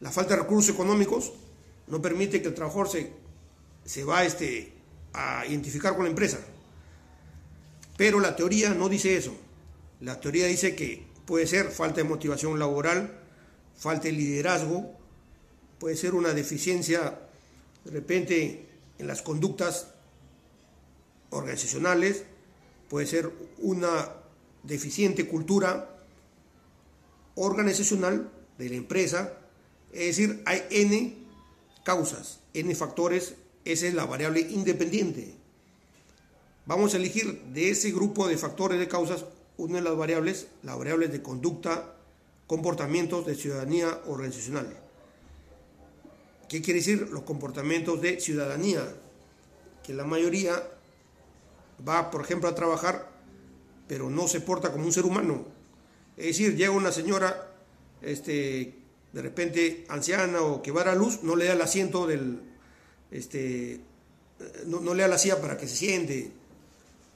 la falta de recursos económicos no permite que el trabajador se, se va este, a identificar con la empresa. Pero la teoría no dice eso. La teoría dice que puede ser falta de motivación laboral, falta de liderazgo, puede ser una deficiencia de repente en las conductas organizacionales, puede ser una deficiente cultura organizacional de la empresa, es decir, hay n causas, n factores, esa es la variable independiente. Vamos a elegir de ese grupo de factores de causas una de las variables, las variables de conducta, comportamientos de ciudadanía organizacional. ¿Qué quiere decir los comportamientos de ciudadanía? Que la mayoría va, por ejemplo, a trabajar, pero no se porta como un ser humano, es decir, llega una señora, este, de repente anciana o que va a la luz, no le da el asiento del, este, no, le da la silla para que se siente.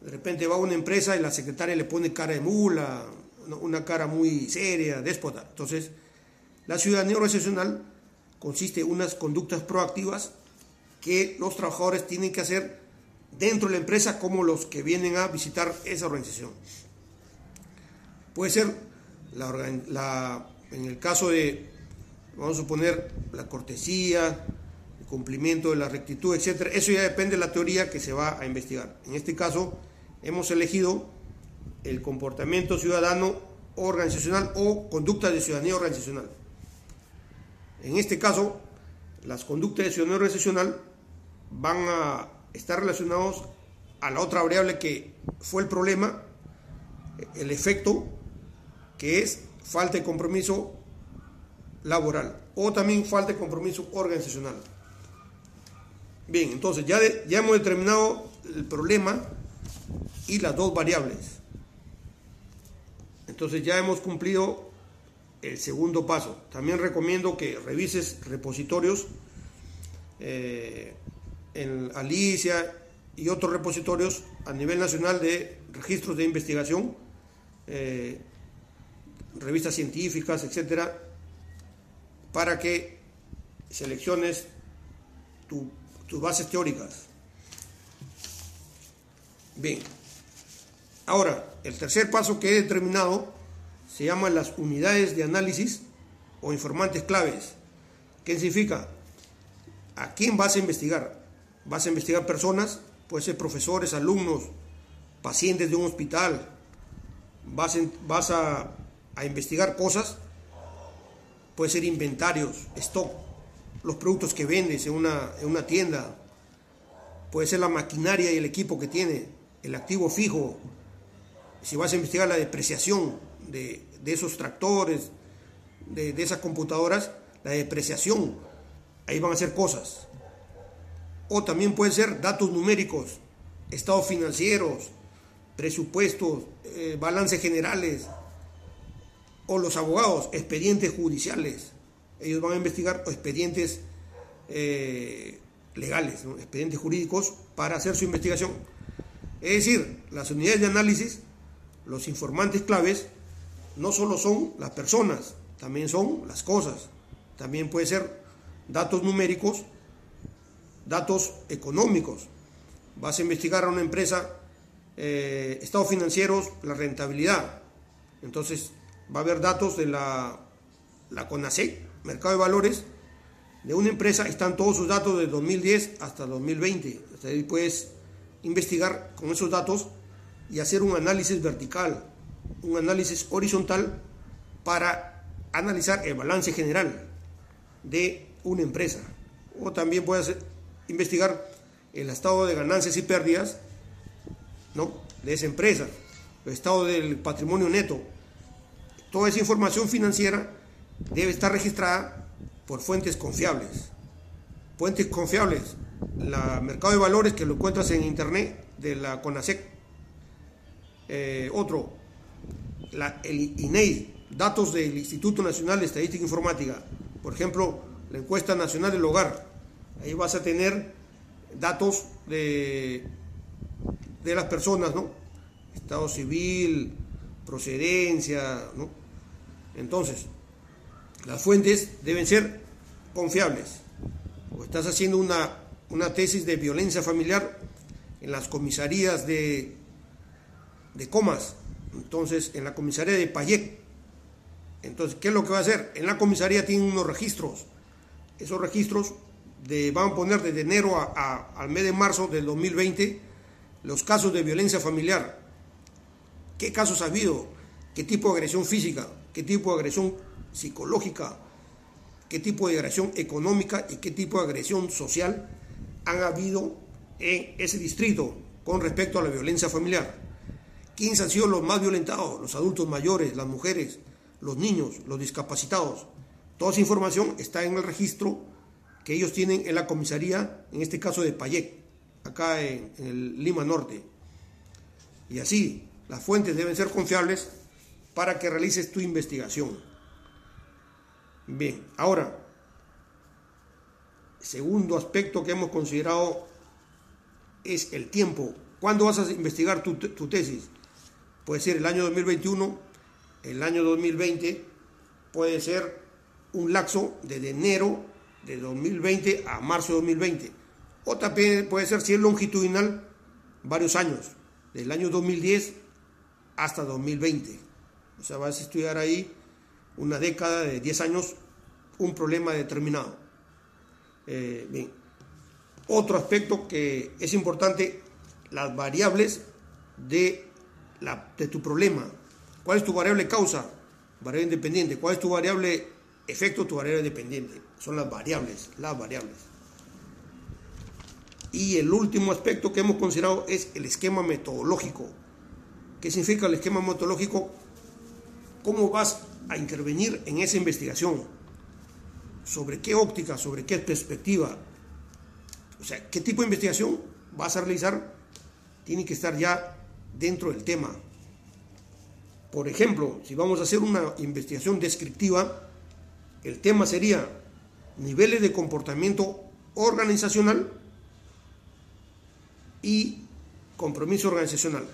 De repente va a una empresa y la secretaria le pone cara de mula, una cara muy seria, déspota. Entonces, la ciudadanía organizacional consiste en unas conductas proactivas que los trabajadores tienen que hacer dentro de la empresa como los que vienen a visitar esa organización. Puede ser la, en el caso de, vamos a suponer, la cortesía, el cumplimiento de la rectitud, etcétera, eso ya depende de la teoría que se va a investigar. En este caso, hemos elegido el comportamiento ciudadano organizacional o conducta de ciudadanía organizacional. En este caso, las conductas de ciudadano recesional van a estar relacionados a la otra variable que fue el problema, el efecto, que es falta de compromiso laboral o también falta de compromiso organizacional. Bien, entonces ya, ya hemos determinado el problema y las dos variables. Entonces ya hemos cumplido el segundo paso. También recomiendo que revises repositorios eh, en Alicia y otros repositorios a nivel nacional de registros de investigación, eh, revistas científicas, etcétera, para que selecciones tus bases teóricas. Bien, ahora el tercer paso que he determinado se llama las unidades de análisis o informantes claves. ¿Qué significa? ¿A quién vas a investigar? ¿Vas a investigar personas? Puede ser profesores, alumnos, pacientes de un hospital. ¿Vas, vas a, investigar cosas? Puede ser inventarios, stock, los productos que vendes en una, en una tienda. Puede ser la maquinaria y el equipo que tiene, el activo fijo. Si vas a investigar la depreciación de, esos tractores, de, esas computadoras, la depreciación, ahí van a ser cosas. O también pueden ser datos numéricos, estados financieros, presupuestos, eh, balances generales, o los abogados, expedientes judiciales. Ellos van a investigar expedientes eh, legales, expedientes jurídicos, para hacer su investigación. Es decir, las unidades de análisis, los informantes claves, no solo son las personas, también son las cosas. También puede ser datos numéricos, datos económicos. Vas a investigar a una empresa, eh, estados financieros, la rentabilidad. Entonces va a haber datos de la, la CONASEC, Mercado de Valores, de una empresa, están todos sus datos de 2010 hasta 2020. Hasta ahí puedes investigar con esos datos y hacer un análisis vertical, un análisis horizontal para analizar el balance general de una empresa. O también puedes investigar el estado de ganancias y pérdidas ¿no? de esa empresa, el estado del patrimonio neto. Toda esa información financiera debe estar registrada por fuentes confiables. Fuentes confiables, la mercado de valores que lo encuentras en internet de la CONASEC. Eh, otro, el INEI, datos del Instituto Nacional de Estadística e Informática, por ejemplo, la encuesta nacional del hogar, ahí vas a tener datos de, de las personas, ¿no? Estado civil, procedencia, ¿no? Entonces, las fuentes deben ser confiables. O estás haciendo una, una tesis de violencia familiar en las comisarías de, de comas, entonces, en la comisaría de Payet, entonces, ¿qué es lo que va a hacer? En la comisaría tienen unos registros. Esos registros de, van a poner desde enero a, al mes de marzo del 2020 los casos de violencia familiar. ¿Qué casos ha habido? ¿Qué tipo de agresión física? ¿Qué tipo de agresión psicológica? ¿Qué tipo de agresión económica y qué tipo de agresión social han habido en ese distrito con respecto a la violencia familiar? ¿Quiénes han sido los más violentados? Los adultos mayores, las mujeres, los niños, los discapacitados. Toda esa información está en el registro que ellos tienen en la comisaría, en este caso de Payec, acá en, el Lima Norte. Y así, las fuentes deben ser confiables para que realices tu investigación. Bien, ahora, segundo aspecto que hemos considerado es el tiempo. ¿Cuándo vas a investigar tu tesis? Puede ser el año 2021, el año 2020, puede ser un lapso desde enero de 2020 a marzo de 2020. O también puede ser, si es longitudinal, varios años, del año 2010 hasta 2020. O sea, vas a estudiar ahí una década de 10 años un problema determinado. Eh, bien. Otro aspecto que es importante, las variables de de tu problema. ¿Cuál es tu variable causa? Variable independiente. ¿Cuál es tu variable efecto? Tu variable dependiente. son las variables, las variables. Y el último aspecto que hemos considerado es el esquema metodológico. ¿Qué significa el esquema metodológico? ¿Cómo vas a intervenir en esa investigación? ¿Sobre qué óptica? ¿Sobre qué perspectiva? O sea, ¿qué tipo de investigación vas a realizar? Tiene que estar ya dentro del tema. Por ejemplo, si vamos a hacer una investigación descriptiva, el tema sería niveles de comportamiento organizacional y compromiso organizacional.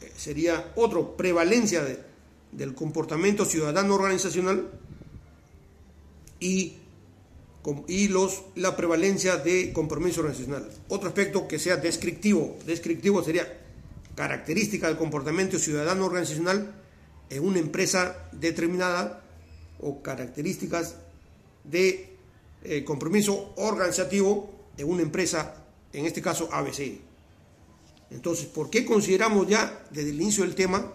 Eh, sería otro, prevalencia del comportamiento ciudadano organizacional y, y los, la prevalencia de compromiso organizacional. Otro aspecto que sea descriptivo, descriptivo sería característica del comportamiento ciudadano organizacional en una empresa determinada o características de eh, compromiso organizativo en una empresa, en este caso ABC. Entonces, ¿por qué consideramos ya desde el inicio del tema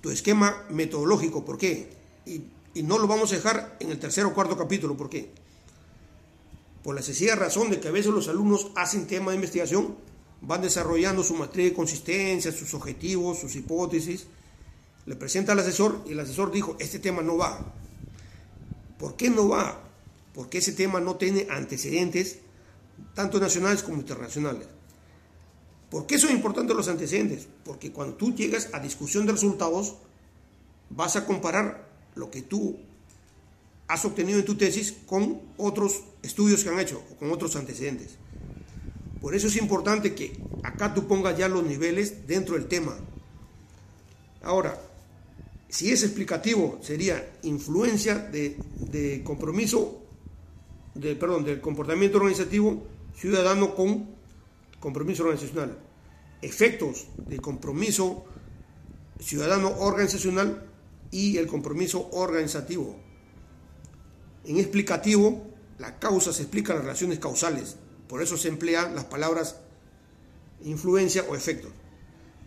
tu esquema metodológico? ¿Por qué? Y, y no lo vamos a dejar en el tercer o cuarto capítulo. ¿Por qué? Por la sencilla razón de que a veces los alumnos hacen tema de investigación, van desarrollando su matriz de consistencia, sus objetivos, sus hipótesis, le presenta al asesor y el asesor dijo, este tema no va. ¿Por qué no va? Porque ese tema no tiene antecedentes, tanto nacionales como internacionales. ¿Por qué son importantes los antecedentes? Porque cuando tú llegas a discusión de resultados, vas a comparar lo que tú has obtenido en tu tesis con otros estudios que han hecho, o con otros antecedentes. Por eso es importante que acá tú pongas ya los niveles dentro del tema. Ahora, si es explicativo, sería influencia de, compromiso, del comportamiento organizativo ciudadano con compromiso organizacional. Efectos del compromiso ciudadano organizacional y el compromiso organizativo. En explicativo, la causa se explica las relaciones causales, por eso se emplean las palabras influencia o efectos.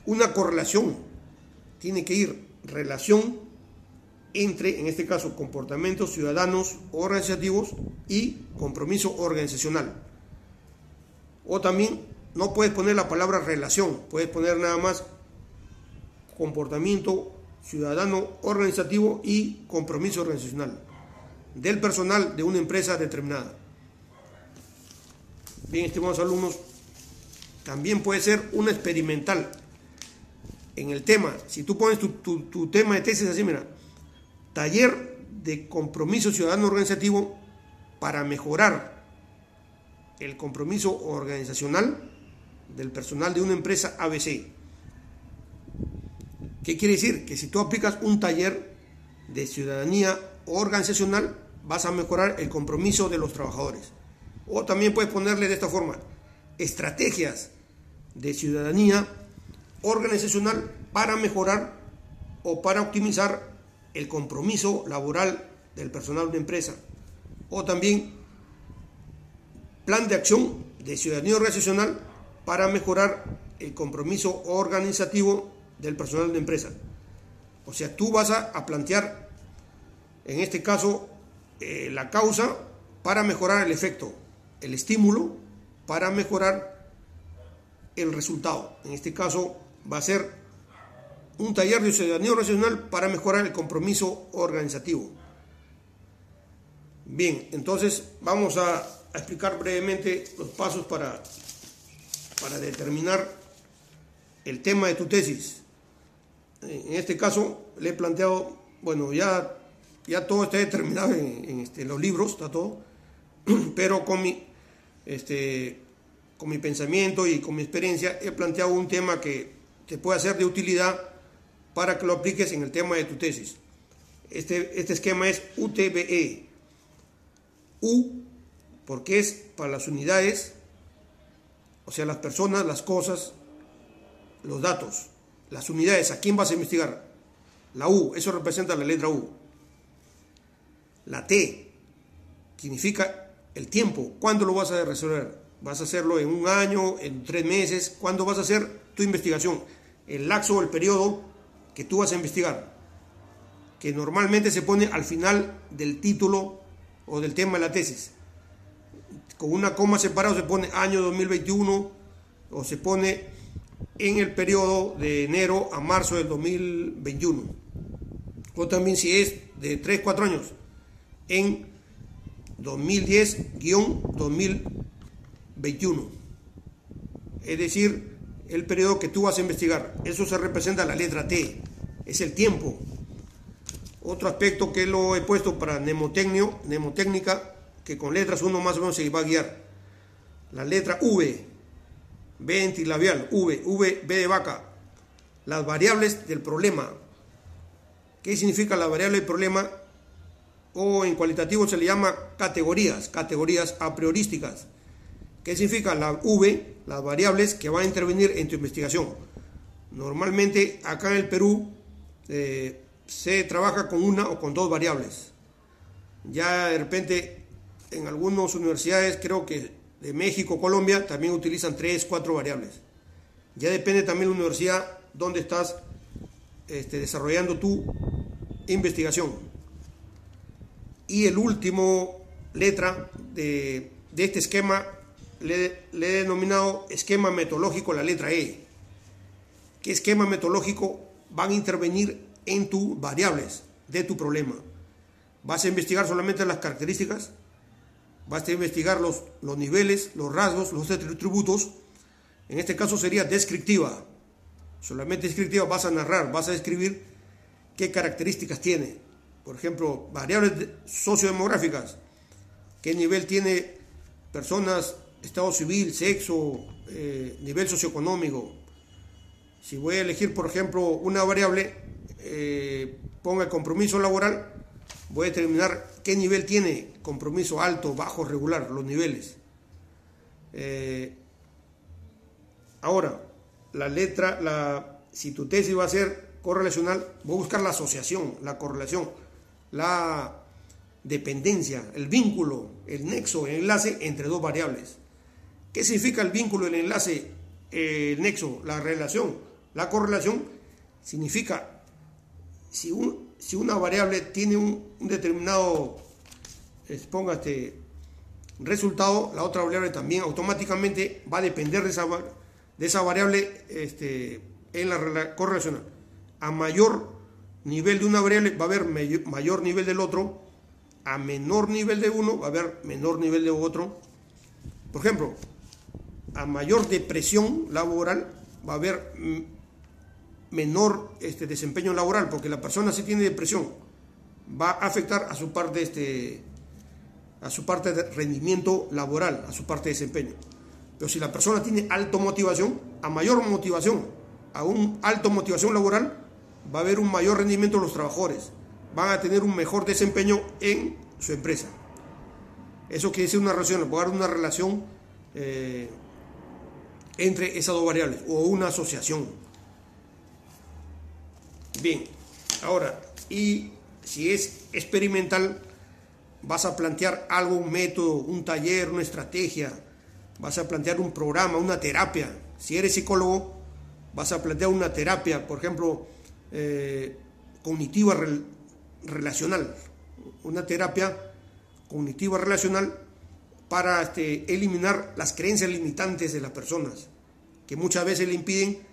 Una correlación tiene que ir relación entre, en este caso, comportamientos ciudadanos organizativos y compromiso organizacional. O también no puedes poner la palabra relación, puedes poner nada más comportamiento ciudadano organizativo y compromiso organizacional del personal de una empresa determinada. Bien, estimados alumnos, también puede ser una experimental en el tema, si tú pones tu, tema de tesis así, mira, taller de compromiso ciudadano organizativo para mejorar el compromiso organizacional del personal de una empresa ABC. ¿Qué quiere decir? Que si tú aplicas un taller de ciudadanía organizacional, vas a mejorar el compromiso de los trabajadores. O también puedes ponerle de esta forma, estrategias de ciudadanía organizacional para mejorar o para optimizar el compromiso laboral del personal de empresa. O también plan de acción de ciudadanía organizacional para mejorar el compromiso organizativo del personal de empresa. O sea, tú vas a, plantear, en este caso, eh, la causa para mejorar el efecto, el estímulo para mejorar el resultado. En este caso, va a ser un taller de ciudadanía organizacional para mejorar el compromiso organizativo. Bien, entonces vamos a, explicar brevemente los pasos para, para determinar el tema de tu tesis. En este caso le he planteado, bueno, ya, ya todo está determinado en, este, los libros, está todo, pero con mi, este, con mi pensamiento y con mi experiencia he planteado un tema que te puede ser de utilidad para que lo apliques en el tema de tu tesis. Este, este esquema es UTBE. U, porque es para las unidades, o sea, las personas, las cosas, los datos. Las unidades, ¿a quién vas a investigar? La U, eso representa la letra U. La T, significa el tiempo. ¿Cuándo lo vas a resolver? ¿Vas a hacerlo en un año, en tres meses? ¿Cuándo vas a hacer tu investigación? el laxo o el periodo que tú vas a investigar, que normalmente se pone al final del título o del tema de la tesis. Con una coma separada se pone año 2021 o se pone en el periodo de enero a marzo del 2021. O también si es de 3, 4 años, en 2010-2021. Es decir, el periodo que tú vas a investigar. Eso se representa la letra T, es el tiempo. Otro aspecto que lo he puesto para mnemotecnio, mnemotécnica, que con letras uno más o menos se va a guiar. La letra V, B antilabial, V, V, B de vaca. Las variables del problema. ¿Qué significa la variable del problema? O en cualitativo se le llama categorías, categorías a priorísticas. ¿Qué significa la V? Las variables que van a intervenir en tu investigación. Normalmente acá en el Perú eh, se trabaja con una o con dos variables. Ya de repente en algunas universidades, creo que de México, Colombia, también utilizan tres, cuatro variables. Ya depende también de la universidad donde estás este, desarrollando tu investigación. Y el último letra de, de este esquema le, he denominado esquema metodológico la letra E. ¿Qué esquema metodológico van a intervenir en tus variables de tu problema? ¿Vas a investigar solamente las características? ¿Vas a investigar los, los niveles, los rasgos, los atributos? En este caso sería descriptiva. Solamente descriptiva vas a narrar, vas a describir qué características tiene. Por ejemplo, variables sociodemográficas. ¿Qué nivel tiene personas estado civil, sexo, eh, nivel socioeconómico. Si voy a elegir, por ejemplo, una variable, eh, ponga el compromiso laboral, voy a determinar qué nivel tiene compromiso alto, bajo, regular, los niveles. Eh, ahora, la letra, la, si tu tesis va a ser correlacional, voy a buscar la asociación, la correlación, la dependencia, el vínculo, el nexo, el enlace entre dos variables. ¿Qué significa el vínculo, el enlace, el nexo, la relación? La correlación significa si, si una variable tiene un, determinado, resultado, la otra variable también automáticamente va a depender de esa, de esa variable este, en la correlacional. A mayor nivel de una variable va a haber mayor nivel del otro, a menor nivel de uno va a haber menor nivel de otro. Por ejemplo, a mayor depresión laboral va a haber menor este, desempeño laboral, porque la persona si tiene depresión va a afectar a su parte este, a su parte de rendimiento laboral, a su parte de desempeño. Pero si la persona tiene alta motivación, a mayor motivación, a un alto motivación laboral, va a haber un mayor rendimiento de los trabajadores, van a tener un mejor desempeño en su empresa. Eso quiere decir una relación, va a dar una relación eh, entre esas dos variables o una asociación. Bien, ahora, y si es experimental, vas a plantear algo, un método, un taller, una estrategia, vas a plantear un programa, una terapia. Si eres psicólogo, vas a plantear una terapia, por ejemplo, eh, cognitiva relacional, una terapia cognitiva relacional para este, eliminar las creencias limitantes de las personas, que muchas veces le impiden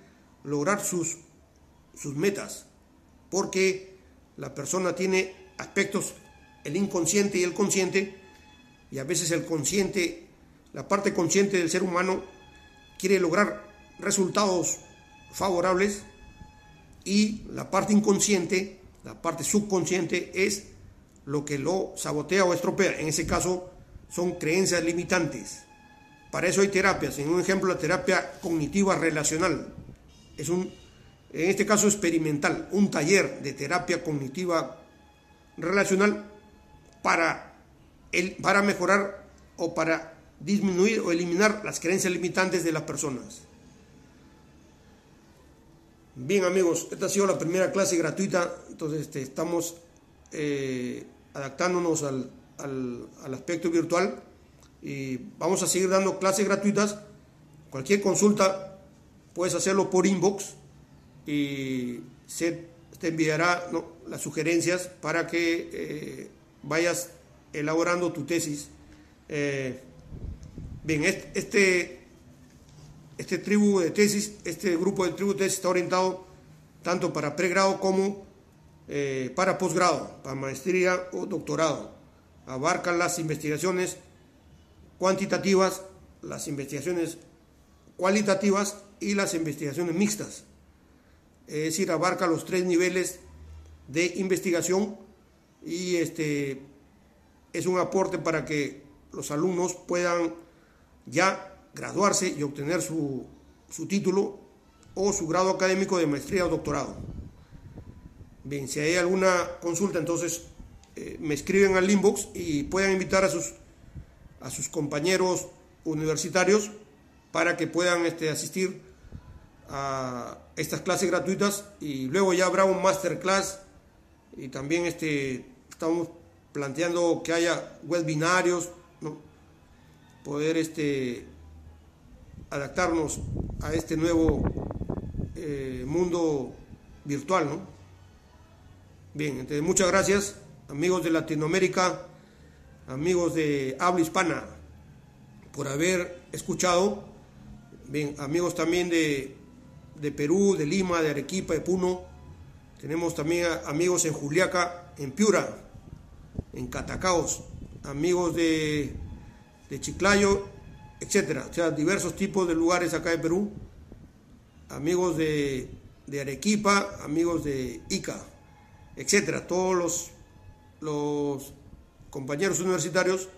lograr sus, sus metas, porque la persona tiene aspectos, el inconsciente y el consciente, y a veces el consciente, la parte consciente del ser humano, quiere lograr resultados favorables y la parte inconsciente, la parte subconsciente es lo que lo sabotea o estropea. En ese caso, son creencias limitantes. Para eso hay terapias. En un ejemplo, la terapia cognitiva relacional. Es un, en este caso, experimental, un taller de terapia cognitiva relacional para, el, para mejorar o para disminuir o eliminar las creencias limitantes de las personas. Bien amigos, esta ha sido la primera clase gratuita, entonces este, estamos eh, adaptándonos al, al, aspecto virtual y vamos a seguir dando clases gratuitas. Cualquier consulta puedes hacerlo por inbox y se te enviará las sugerencias para que eh, vayas elaborando tu tesis. Eh, bien, este, este tribu de tesis, este grupo de tribu de tesis está orientado tanto para pregrado como eh, para posgrado, para maestría o doctorado. Abarcan las investigaciones cuantitativas, las investigaciones cualitativas y las investigaciones mixtas. Es decir, abarca los tres niveles de investigación y este es un aporte para que los alumnos puedan ya graduarse y obtener su, su título o su grado académico de maestría o doctorado. Bien, si hay alguna consulta, entonces eh, me escriben al inbox y puedan invitar a sus, a sus compañeros universitarios para que puedan este, asistir a estas clases gratuitas y luego ya habrá un masterclass y también este, estamos planteando que haya webinarios, ¿no? poder este, adaptarnos a este nuevo eh, mundo virtual. ¿no? Bien, entonces muchas gracias amigos de Latinoamérica, amigos de habla hispana, por haber escuchado. Bien, amigos también de, de Perú, de Lima, de Arequipa, de Puno. Tenemos también amigos en Juliaca, en Piura, en Catacaos, amigos de, de Chiclayo, etcétera. O sea, diversos tipos de lugares acá de Perú. Amigos de, de Arequipa, amigos de Ica, etcétera. Todos los, compañeros universitarios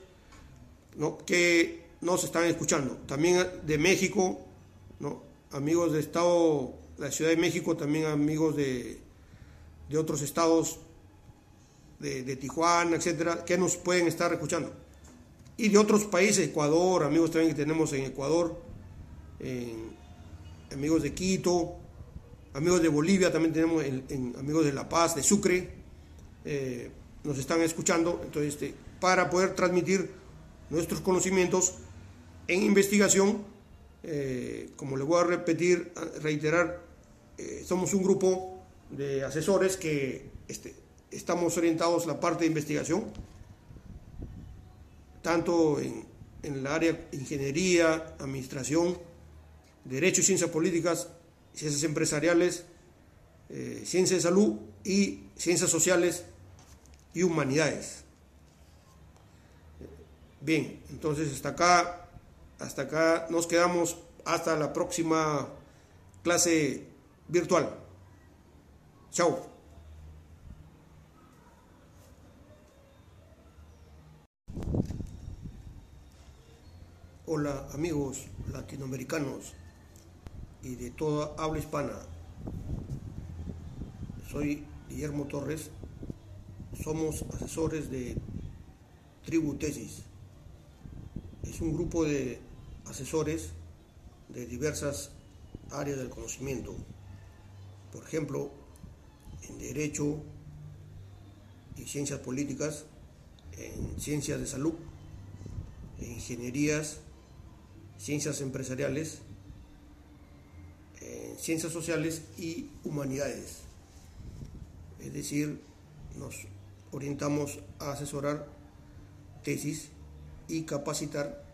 que nos están escuchando. También de México, ¿no? amigos de Estado, la Ciudad de México, también amigos de, de otros estados de, Tijuana, etcétera, que nos pueden estar escuchando. Y de otros países, Ecuador, amigos también que tenemos en Ecuador, amigos de Quito, amigos de Bolivia, también tenemos en, amigos de La Paz, de Sucre, eh, nos están escuchando, entonces, este, para poder transmitir nuestros conocimientos en investigación, eh, como le voy a repetir, reiterar, eh, somos un grupo de asesores que este, estamos orientados a la parte de investigación, tanto en, en el área ingeniería, administración, derecho y ciencias políticas, ciencias empresariales, eh, ciencias de salud y ciencias sociales y humanidades. Bien, entonces hasta acá, hasta acá nos quedamos hasta la próxima clase virtual. Chao. Hola amigos latinoamericanos y de toda habla hispana. Soy Guillermo Torres. Somos asesores de Tribu Tesis. Es un grupo de asesores de diversas áreas del conocimiento. Por ejemplo, en Derecho y Ciencias Políticas, en Ciencias de Salud, en Ingenierías ciencias empresariales, eh, ciencias sociales y humanidades. Es decir, nos orientamos a asesorar tesis y capacitar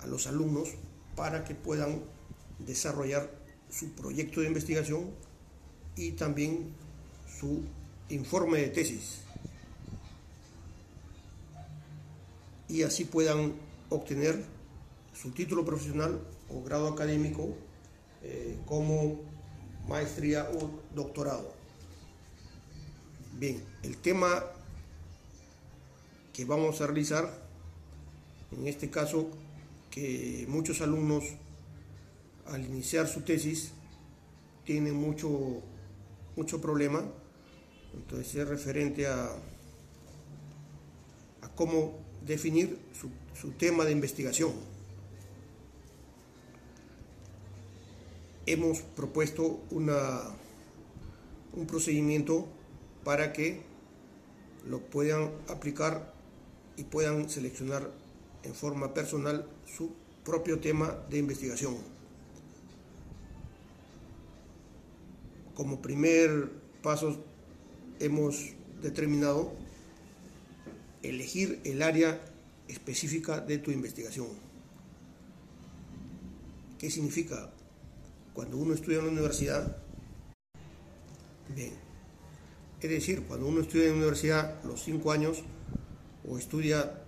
a los alumnos para que puedan desarrollar su proyecto de investigación y también su informe de tesis. Y así puedan obtener su título profesional o grado académico eh, como maestría o doctorado. Bien, el tema que vamos a realizar, en este caso, que muchos alumnos al iniciar su tesis tienen mucho, mucho problema, entonces es referente a, cómo definir su tema de investigación. Hemos propuesto una, un procedimiento para que lo puedan aplicar y puedan seleccionar en forma personal su propio tema de investigación. Como primer paso hemos determinado elegir el área específica de tu investigación. ¿Qué significa? Cuando uno estudia en la universidad, bien, es decir, cuando uno estudia en la universidad los cinco años o estudia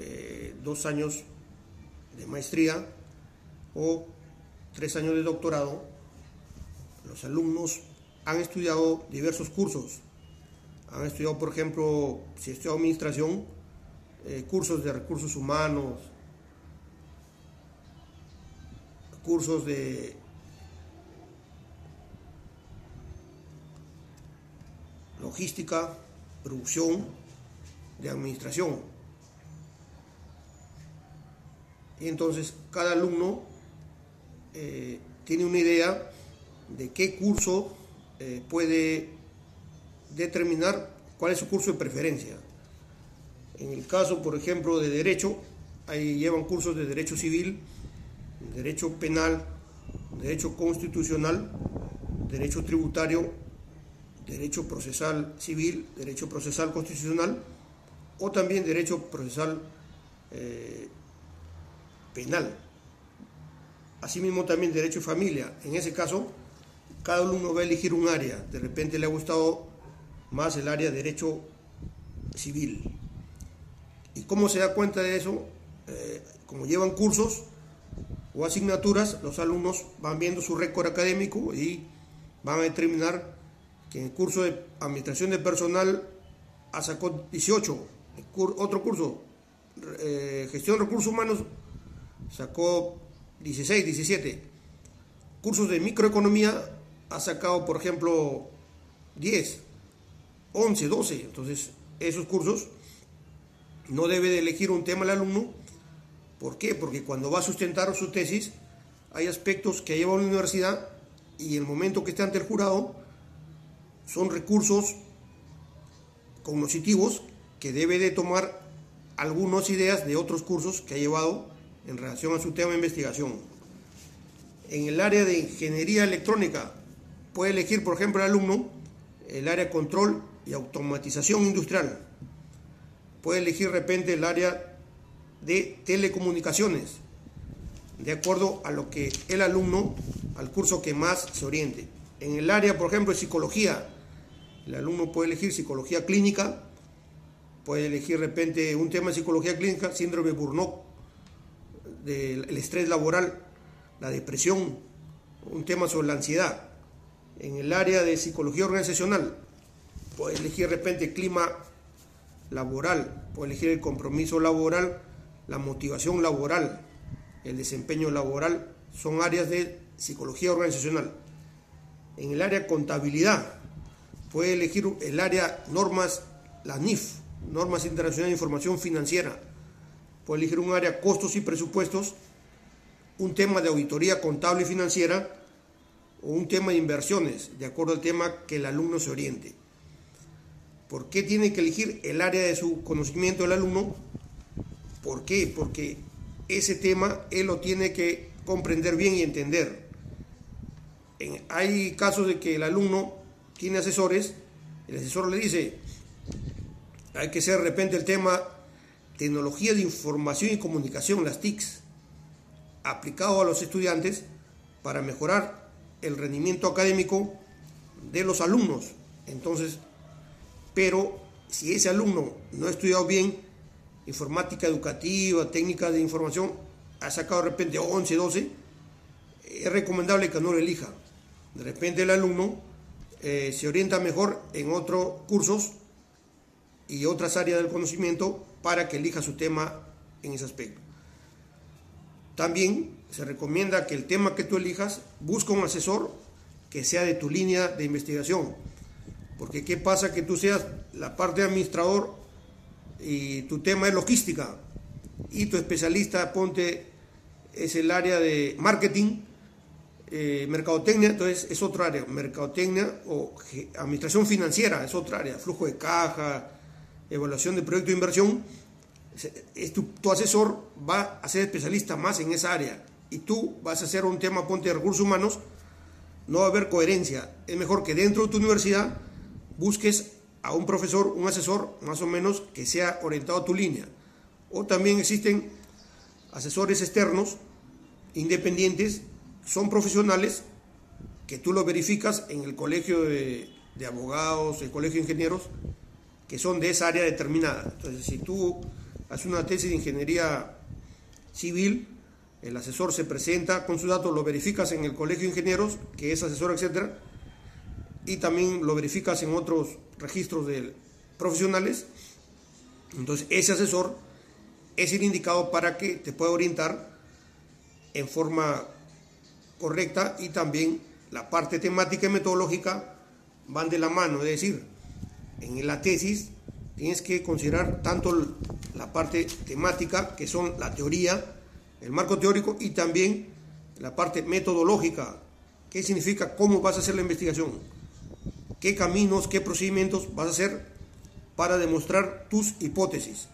eh, dos años de maestría o tres años de doctorado, los alumnos han estudiado diversos cursos. Han estudiado, por ejemplo, si estudiado administración, eh, cursos de recursos humanos, cursos de logística, producción, de administración. Y entonces cada alumno eh, tiene una idea de qué curso eh, puede determinar cuál es su curso de preferencia. En el caso, por ejemplo, de derecho, ahí llevan cursos de derecho civil, derecho penal, derecho constitucional, derecho tributario, derecho procesal civil, derecho procesal constitucional o también derecho procesal eh, penal. Asimismo también derecho de familia. En ese caso, cada alumno va a elegir un área. De repente le ha gustado más el área de derecho civil. ¿Y cómo se da cuenta de eso? Eh, como llevan cursos o asignaturas, los alumnos van viendo su récord académico y van a determinar que en el curso de administración de personal ha sacado 18, otro curso, eh, gestión de recursos humanos, sacó 16, 17. Cursos de microeconomía ha sacado, por ejemplo, 10, 11, 12. Entonces, esos cursos no debe de elegir un tema el alumno. ¿Por qué? Porque cuando va a sustentar su tesis, hay aspectos que lleva a la universidad y el momento que esté ante el jurado, son recursos cognitivos que debe de tomar algunas ideas de otros cursos que ha llevado en relación a su tema de investigación. En el área de ingeniería electrónica puede elegir, por ejemplo, el alumno el área control y automatización industrial. Puede elegir de repente el área de telecomunicaciones, de acuerdo a lo que el alumno, al curso que más se oriente. En el área, por ejemplo, de psicología, el alumno puede elegir psicología clínica, puede elegir de repente un tema de psicología clínica, síndrome de Burnock, del estrés laboral, la depresión, un tema sobre la ansiedad. En el área de psicología organizacional, puede elegir de repente clima laboral, puede elegir el compromiso laboral, la motivación laboral, el desempeño laboral, son áreas de psicología organizacional. En el área de contabilidad, puede elegir el área normas, la NIF, Normas Internacionales de Información Financiera. Puede elegir un área costos y presupuestos, un tema de auditoría contable y financiera o un tema de inversiones, de acuerdo al tema que el alumno se oriente. ¿Por qué tiene que elegir el área de su conocimiento del alumno? ¿Por qué? Porque ese tema él lo tiene que comprender bien y entender. hay casos de que el alumno tiene asesores, el asesor le dice, hay que ser de repente el tema tecnología de información y comunicación, las TICs, aplicado a los estudiantes para mejorar el rendimiento académico de los alumnos. Entonces, pero si ese alumno no ha estudiado bien informática educativa, técnica de información, ha sacado de repente 11, 12, es recomendable que no lo elija. De repente el alumno eh, se orienta mejor en otros cursos y otras áreas del conocimiento para que elija su tema en ese aspecto. También se recomienda que el tema que tú elijas busca un asesor que sea de tu línea de investigación. Porque qué pasa que tú seas la parte de administrador y tu tema es logística y tu especialista ponte es el área de marketing eh, mercadotecnia, entonces es otra área, mercadotecnia o administración financiera es otra área, flujo de caja, evaluación de proyecto de inversión, es tu, asesor va a ser especialista más en esa área y tú vas a hacer un tema ponte de recursos humanos, no va a haber coherencia, es mejor que dentro de tu universidad busques a un profesor, un asesor, más o menos, que sea orientado a tu línea. O también existen asesores externos, independientes, son profesionales, que tú lo verificas en el colegio de, de abogados, el colegio de ingenieros, que son de esa área determinada. Entonces, si tú haces una tesis de ingeniería civil, el asesor se presenta con sus datos, lo verificas en el colegio de ingenieros, que es asesor, etcétera, y también lo verificas en otros registros de profesionales. Entonces, ese asesor es el indicado para que te pueda orientar en forma correcta y también la parte temática y metodológica van de la mano, es decir, en la tesis tienes que considerar tanto la parte temática, que son la teoría, el marco teórico, y también la parte metodológica, qué significa cómo vas a hacer la investigación, qué caminos, qué procedimientos vas a hacer para demostrar tus hipótesis.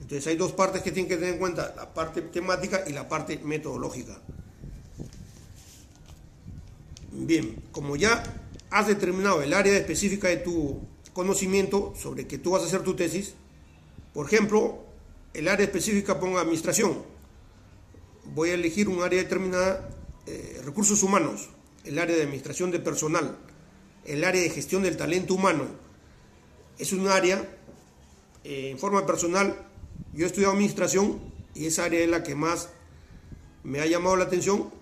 Entonces hay dos partes que tienen que tener en cuenta, la parte temática y la parte metodológica. Bien, como ya has determinado el área específica de tu conocimiento sobre que tú vas a hacer tu tesis, por ejemplo, el área específica ponga administración. Voy a elegir un área determinada, eh, recursos humanos, el área de administración de personal, el área de gestión del talento humano. Es un área, eh, en forma personal, yo he estudiado administración y esa área es la que más me ha llamado la atención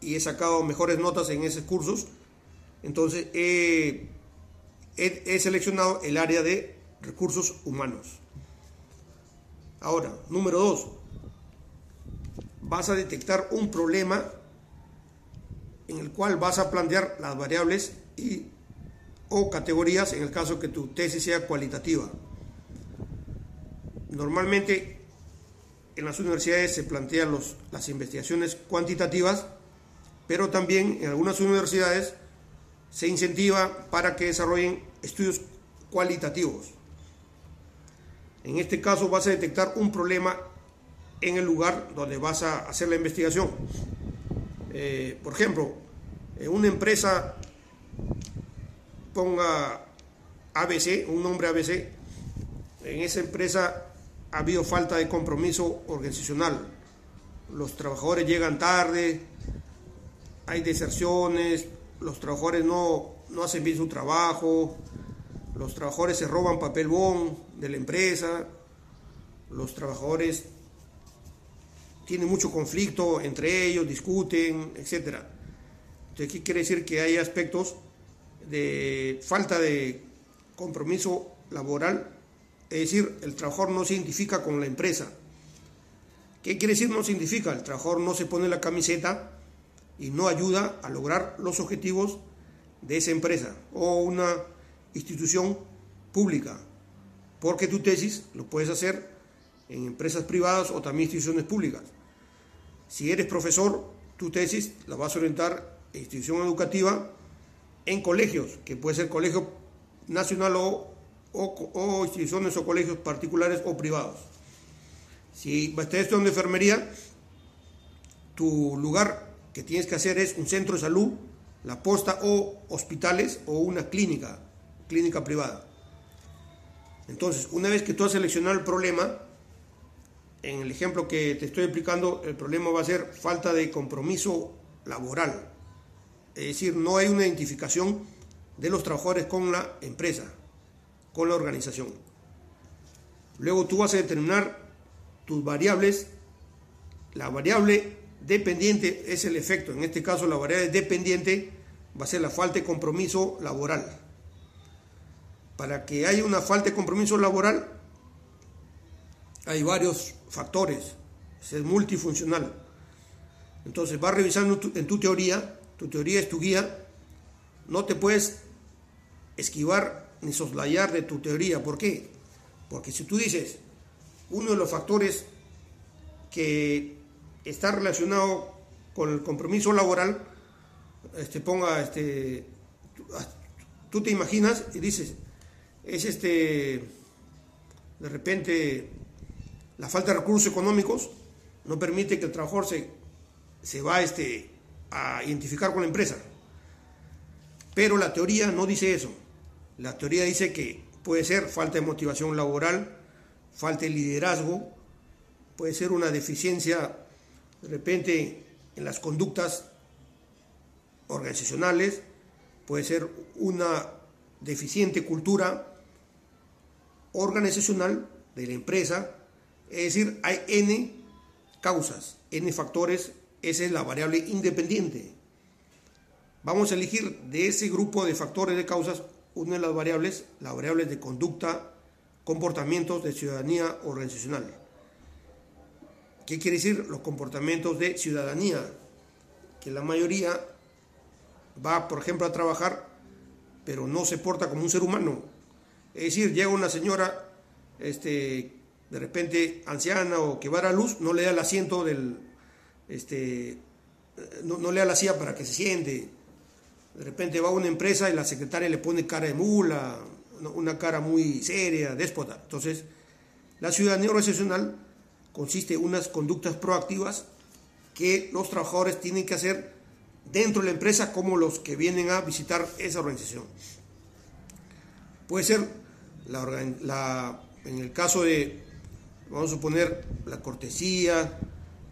y he sacado mejores notas en esos cursos entonces, he, seleccionado el área de recursos humanos. Ahora, número dos, vas a detectar un problema en el cual vas a plantear las variables y, o categorías en el caso que tu tesis sea cualitativa. Normalmente en las universidades se plantean los, las investigaciones cuantitativas, pero también en algunas universidades se incentiva para que desarrollen estudios cualitativos. En este caso vas a detectar un problema en el lugar donde vas a hacer la investigación. Eh, por ejemplo, en una empresa ponga ABC, un nombre ABC, en esa empresa ha habido falta de compromiso organizacional. Los trabajadores llegan tarde, hay deserciones, los trabajadores no, hacen bien su trabajo, los trabajadores se roban papel bon de la empresa, los trabajadores tienen mucho conflicto entre ellos, discuten, etc. Entonces, ¿qué quiere decir? Que hay aspectos de falta de compromiso laboral, es decir, el trabajador no se identifica con la empresa. ¿Qué quiere decir no se identifica? El trabajador no se pone la camiseta y no ayuda a lograr los objetivos de esa empresa o una institución pública. Porque tu tesis lo puedes hacer en empresas privadas o también instituciones públicas. Si eres profesor, tu tesis la vas a orientar en institución educativa en colegios, que puede ser colegio nacional o, instituciones o colegios particulares o privados. Si estás estudiando enfermería, tu lugar que tienes que hacer es un centro de salud, la posta o hospitales o una clínica, clínica privada. Entonces, una vez que tú has seleccionado el problema, en el ejemplo que te estoy explicando, el problema va a ser falta de compromiso laboral. Es decir, no hay una identificación de los trabajadores con la empresa, con la organización. Luego tú vas a determinar tus variables. La variable dependiente es el efecto. En este caso, la variable dependiente va a ser la falta de compromiso laboral. Para que haya una falta de compromiso laboral, hay varios factores. Es multifuncional. Entonces, vas revisando en tu teoría, tu teoría es tu guía, no te puedes esquivar ni soslayar de tu teoría. ¿Por qué? Porque si tú dices, uno de los factores que está relacionado con el compromiso laboral, este, ponga, este, tú te imaginas y dices, es este, de repente, la falta de recursos económicos no permite que el trabajador se, se va este, a identificar con la empresa. Pero la teoría no dice eso. La teoría dice que puede ser falta de motivación laboral, falta de liderazgo, puede ser una deficiencia de repente en las conductas organizacionales, puede ser una deficiente cultura organizacional de la empresa, es decir, hay N causas, N factores, esa es la variable independiente. Vamos a elegir de ese grupo de factores de causas una de las variables, las variables de conducta, comportamientos de ciudadanía organizacional. ¿Qué quiere decir? Los comportamientos de ciudadanía, que la mayoría va, por ejemplo, a trabajar, pero no se porta como un ser humano. Es decir, llega una señora, este, de repente anciana o que va a la luz, no le da el asiento del, este, no, no le da la silla para que se siente. De repente va a una empresa y la secretaria le pone cara de mula, una cara muy seria, déspota. Entonces, la ciudadanía organizacional consiste en unas conductas proactivas que los trabajadores tienen que hacer dentro de la empresa como los que vienen a visitar esa organización. Puede ser, la, en el caso de, vamos a suponer, la cortesía,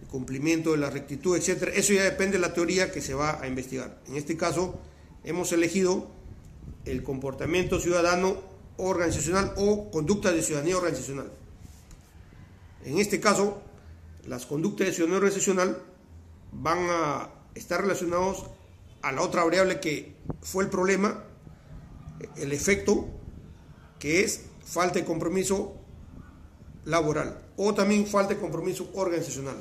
el cumplimiento de la rectitud, etc. Eso ya depende de la teoría que se va a investigar. En este caso, hemos elegido el comportamiento ciudadano organizacional o conducta de ciudadanía organizacional. En este caso, las conductas de ciudadanía organizacional van a estar relacionados a la otra variable que fue el problema, el efecto, que es falta de compromiso laboral o también falta de compromiso organizacional.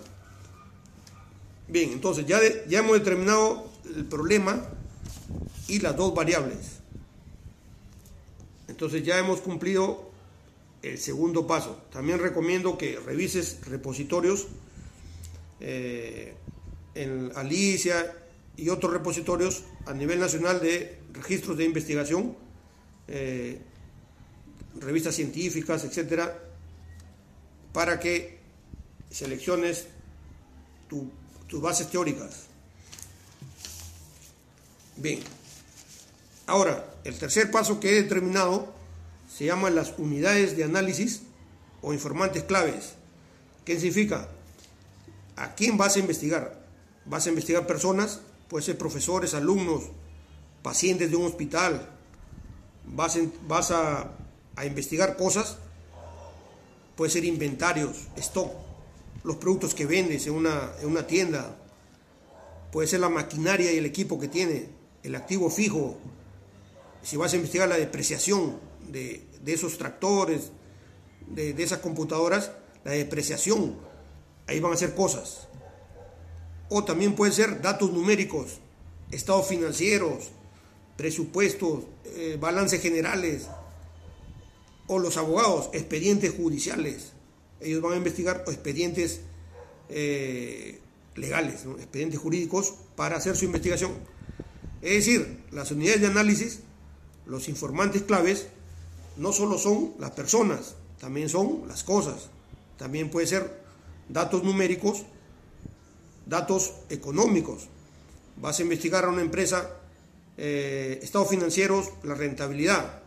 Bien, entonces ya, ya hemos determinado el problema y las dos variables. Entonces ya hemos cumplido el segundo paso. También recomiendo que revises repositorios eh, en Alicia y otros repositorios a nivel nacional de registros de investigación, eh, revistas científicas, etcétera, para que selecciones tus bases teóricas. Bien, ahora, el tercer paso que he determinado se llama las unidades de análisis o informantes claves. ¿Qué significa? ¿A quién vas a investigar? ¿Vas a investigar personas? Puede ser profesores, alumnos, pacientes de un hospital. ¿Vas, vas a, investigar cosas? Puede ser inventarios, stock, los productos que vendes en una, en una tienda. Puede ser la maquinaria y el equipo que tiene, el activo fijo. Si vas a investigar la depreciación, de, esos tractores, de, esas computadoras, la depreciación, ahí van a ser cosas. O también pueden ser datos numéricos, estados financieros, presupuestos, eh, balances generales, o los abogados, expedientes judiciales. Ellos van a investigar expedientes eh, legales, expedientes jurídicos, para hacer su investigación. Es decir, las unidades de análisis, los informantes claves, no solo son las personas, también son las cosas. También puede ser datos numéricos, datos económicos. Vas a investigar a una empresa, eh, estados financieros, la rentabilidad.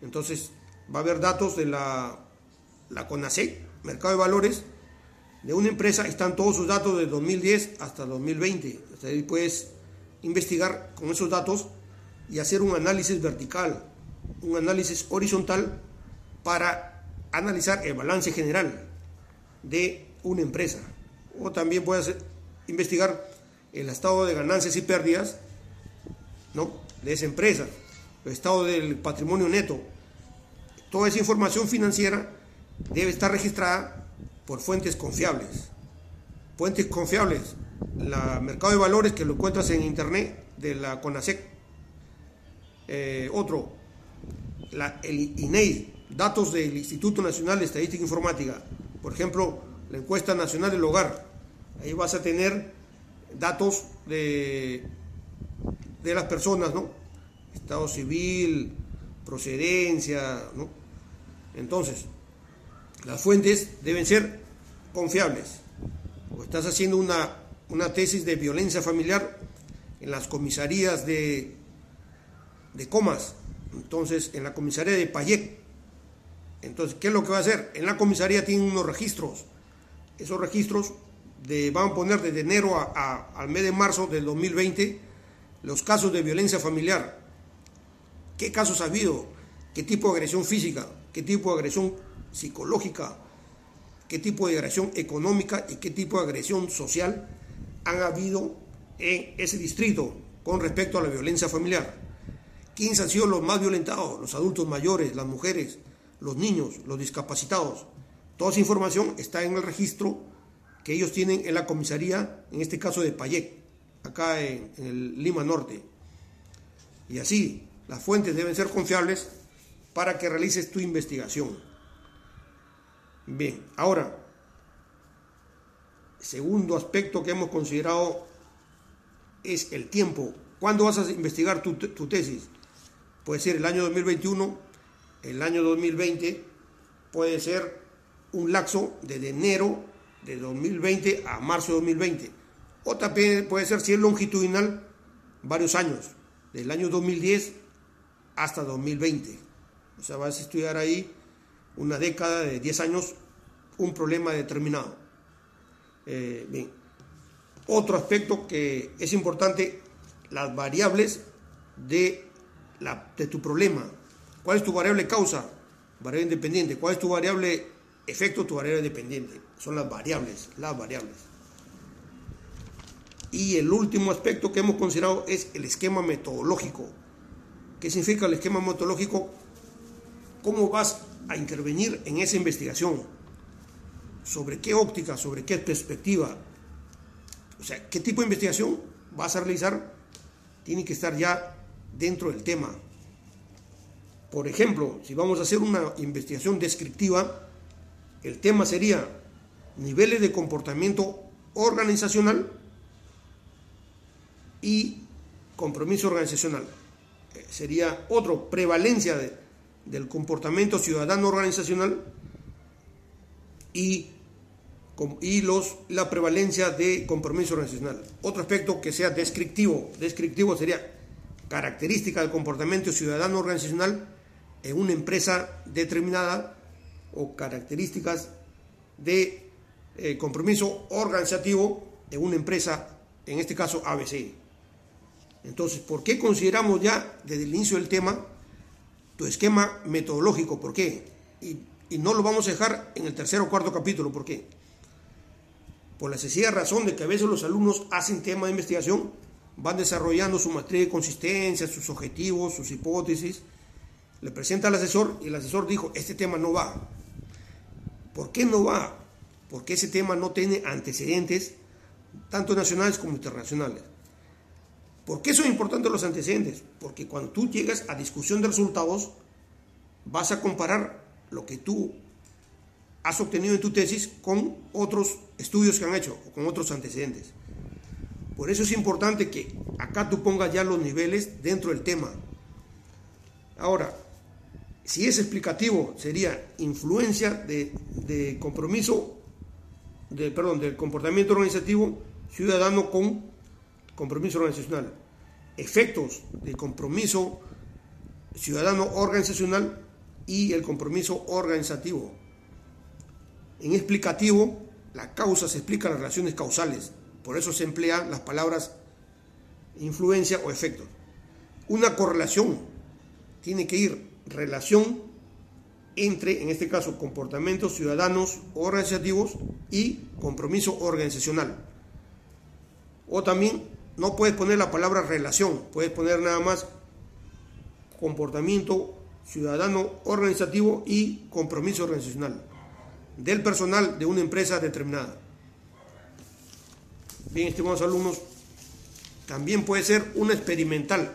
Entonces va a haber datos de la, la Mercado de Valores, de una empresa, están todos sus datos de 2010 hasta 2020. Entonces puedes investigar con esos datos y hacer un análisis vertical un análisis horizontal para analizar el balance general de una empresa. O también puedes investigar el estado de ganancias y pérdidas ¿no? de esa empresa, el estado del patrimonio neto. Toda esa información financiera debe estar registrada por fuentes confiables. Fuentes confiables, la mercado de valores que lo encuentras en internet de la CONASEC. Eh, otro, el INEI, datos del Instituto Nacional de Estadística e Informática, por ejemplo, la encuesta nacional del hogar, ahí vas a tener datos de, de las personas, ¿no? Estado civil, procedencia, ¿no? Entonces, las fuentes deben ser confiables. O estás haciendo una, una tesis de violencia familiar en las comisarías de, de comas, entonces, en la comisaría de Payet, Entonces, ¿qué es lo que va a hacer? En la comisaría tienen unos registros. Esos registros de, van a poner desde enero al mes de marzo del 2020 los casos de violencia familiar. ¿Qué casos ha habido? ¿Qué tipo de agresión física? ¿Qué tipo de agresión psicológica? ¿Qué tipo de agresión económica y qué tipo de agresión social han habido en ese distrito con respecto a la violencia familiar? ¿Quiénes han sido los más violentados? Los adultos mayores, las mujeres, los niños, los discapacitados. Toda esa información está en el registro que ellos tienen en la comisaría, en este caso de Payec, acá en, el Lima Norte. Y así, las fuentes deben ser confiables para que realices tu investigación. Bien, ahora, segundo aspecto que hemos considerado es el tiempo. ¿Cuándo vas a investigar tu tesis? Puede ser el año 2021, el año 2020, puede ser un lapso de enero de 2020 a marzo de 2020. O también puede ser, si es longitudinal, varios años, del año 2010 hasta 2020. O sea, vas a estudiar ahí una década de 10 años un problema determinado. Eh, bien. Otro aspecto que es importante, las variables de de tu problema. ¿Cuál es tu variable causa? Variable independiente. ¿Cuál es tu variable efecto? Tu variable dependiente. Son las variables, las variables. Y el último aspecto que hemos considerado es el esquema metodológico. ¿Qué significa el esquema metodológico? ¿Cómo vas a intervenir en esa investigación? ¿Sobre qué óptica? ¿Sobre qué perspectiva? O sea, ¿qué tipo de investigación vas a realizar? Tiene que estar ya dentro del tema. Por ejemplo, si vamos a hacer una investigación descriptiva, el tema sería niveles de comportamiento organizacional y compromiso organizacional. Eh, sería otro, prevalencia del comportamiento ciudadano organizacional y, y los, la prevalencia de compromiso organizacional. Otro aspecto que sea descriptivo. Descriptivo sería características del comportamiento ciudadano organizacional en una empresa determinada o características de eh, compromiso organizativo en una empresa, en este caso ABC. Entonces, ¿por qué consideramos ya desde el inicio del tema tu esquema metodológico? ¿Por qué? Y, y no lo vamos a dejar en el tercer o cuarto capítulo. ¿Por qué? Por la sencilla razón de que a veces los alumnos hacen tema de investigación van desarrollando su matriz de consistencia, sus objetivos, sus hipótesis. Le presenta al asesor y el asesor dijo, este tema no va. ¿Por qué no va? Porque ese tema no tiene antecedentes, tanto nacionales como internacionales. ¿Por qué son importantes los antecedentes? Porque cuando tú llegas a discusión de resultados, vas a comparar lo que tú has obtenido en tu tesis con otros estudios que han hecho o con otros antecedentes. Por eso es importante que acá tú pongas ya los niveles dentro del tema. Ahora, si es explicativo, sería influencia de, compromiso, de, perdón, del comportamiento organizativo ciudadano con compromiso organizacional. Efectos del compromiso ciudadano organizacional y el compromiso organizativo. En explicativo, la causa se explica las relaciones causales, por eso se emplean las palabras influencia o efecto. Una correlación tiene que ir relación entre, en este caso, comportamientos ciudadanos organizativos y compromiso organizacional. O también no puedes poner la palabra relación, puedes poner nada más comportamiento ciudadano organizativo y compromiso organizacional del personal de una empresa determinada. Bien, estimados alumnos, también puede ser una experimental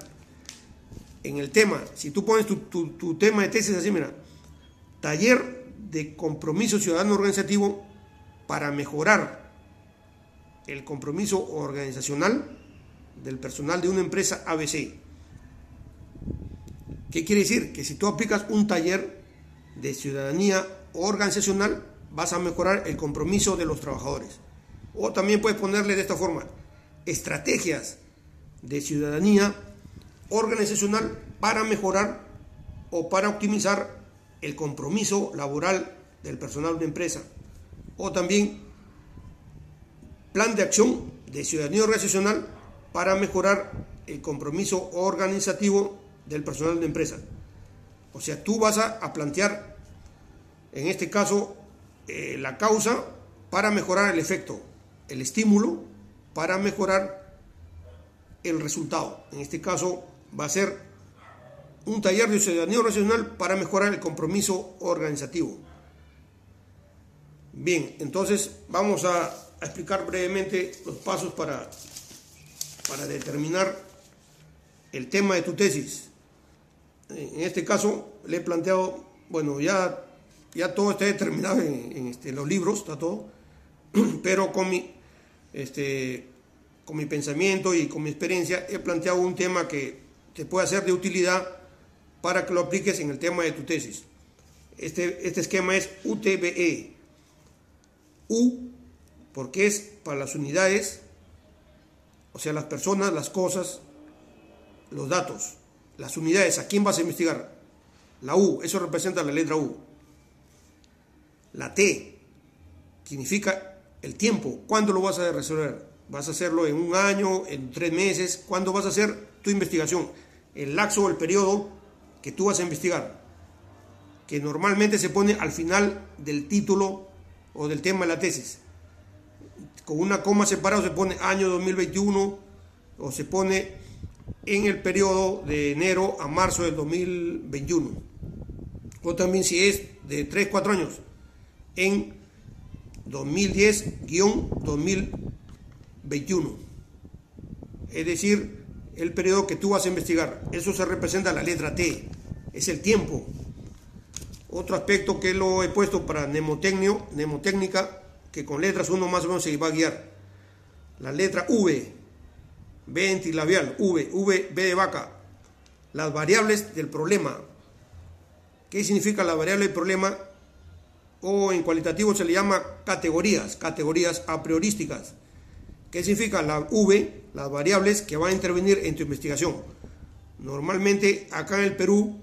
en el tema. Si tú pones tu, tema de tesis así, mira, taller de compromiso ciudadano organizativo para mejorar el compromiso organizacional del personal de una empresa ABC. ¿Qué quiere decir? Que si tú aplicas un taller de ciudadanía organizacional, vas a mejorar el compromiso de los trabajadores. O también puedes ponerle de esta forma, estrategias de ciudadanía organizacional para mejorar o para optimizar el compromiso laboral del personal de empresa. O también plan de acción de ciudadanía organizacional para mejorar el compromiso organizativo del personal de empresa. O sea, tú vas a, plantear, en este caso, eh, la causa para mejorar el efecto, el estímulo para mejorar el resultado. En este caso, va a ser un taller de ciudadanía organizacional para mejorar el compromiso organizativo. Bien, entonces vamos a, explicar brevemente los pasos para, para determinar el tema de tu tesis. En este caso le he planteado, bueno, ya, ya todo está determinado en, este, los libros, está todo, pero con mi, este, con mi pensamiento y con mi experiencia he planteado un tema que te puede ser de utilidad para que lo apliques en el tema de tu tesis. Este, este esquema es UTBE. U porque es para las unidades, o sea, las personas, las cosas, los datos. Las unidades, ¿a quién vas a investigar? La U, eso representa la letra U. La T significa el tiempo. ¿Cuándo lo vas a resolver? ¿Vas a hacerlo en un año, en tres meses? ¿Cuándo vas a hacer tu investigación? El laxo o el periodo que tú vas a investigar, que normalmente se pone al final del título o del tema de la tesis. Con una coma separada se pone año 2021 o se pone en el periodo de enero a marzo del 2021. O también si es de 3-4 años, en 2010-2021. Es decir, el periodo que tú vas a investigar. Eso se representa la letra T, es el tiempo. Otro aspecto que lo he puesto para mnemotecnio, mnemotécnica, que con letras uno más o menos se va a guiar. La letra V, ventilabial, V, V, B de vaca. Las variables del problema. ¿Qué significa la variable del problema? O en cualitativo se le llama categorías, categorías a priorísticas. ¿Qué significa la V? Las variables que van a intervenir en tu investigación. Normalmente acá en el Perú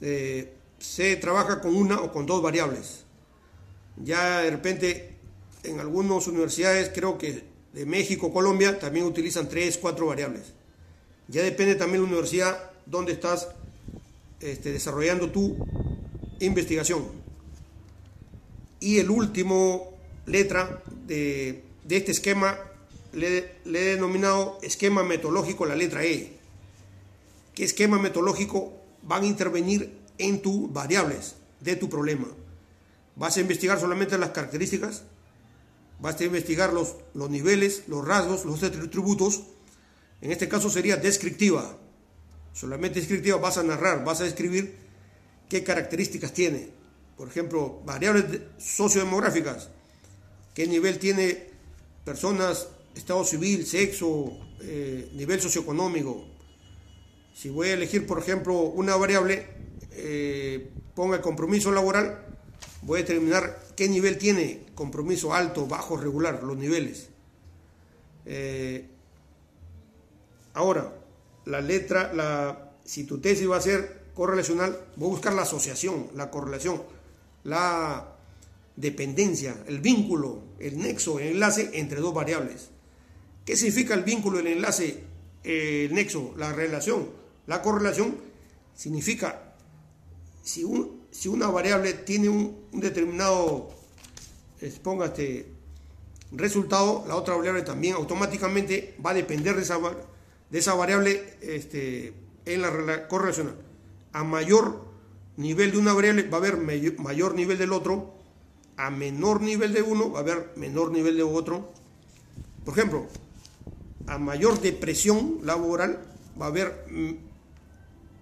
eh, se trabaja con una o con dos variables. Ya de repente en algunas universidades, creo que de México, Colombia, también utilizan tres, cuatro variables. Ya depende también la universidad donde estás este, desarrollando tu investigación. Y el último letra de, este esquema le, le, he denominado esquema metodológico, la letra E. ¿Qué esquema metodológico van a intervenir en tus variables de tu problema? ¿Vas a investigar solamente las características? vas a investigar los, los niveles, los rasgos, los atributos. En este caso sería descriptiva. Solamente descriptiva vas a narrar, vas a describir qué características tiene. Por ejemplo, variables sociodemográficas. ¿Qué nivel tiene personas, estado civil, sexo, eh, nivel socioeconómico? Si voy a elegir, por ejemplo, una variable, eh, ponga el compromiso laboral, voy a determinar qué nivel tiene compromiso alto, bajo, regular, los niveles. Eh, ahora, la letra, la, si tu tesis va a ser correlacional, voy a buscar la asociación, la correlación, la dependencia, el vínculo, el nexo, el enlace entre dos variables. ¿Qué significa el vínculo, el enlace, el nexo, la relación? La correlación significa si un, si una variable tiene un, determinado, este resultado, la otra variable también automáticamente va a depender de esa, de esa variable este, en la correlacional. A mayor nivel de una variable va a haber mayor nivel del otro, a menor nivel de uno va a haber menor nivel de otro. Por ejemplo, a mayor depresión laboral va a haber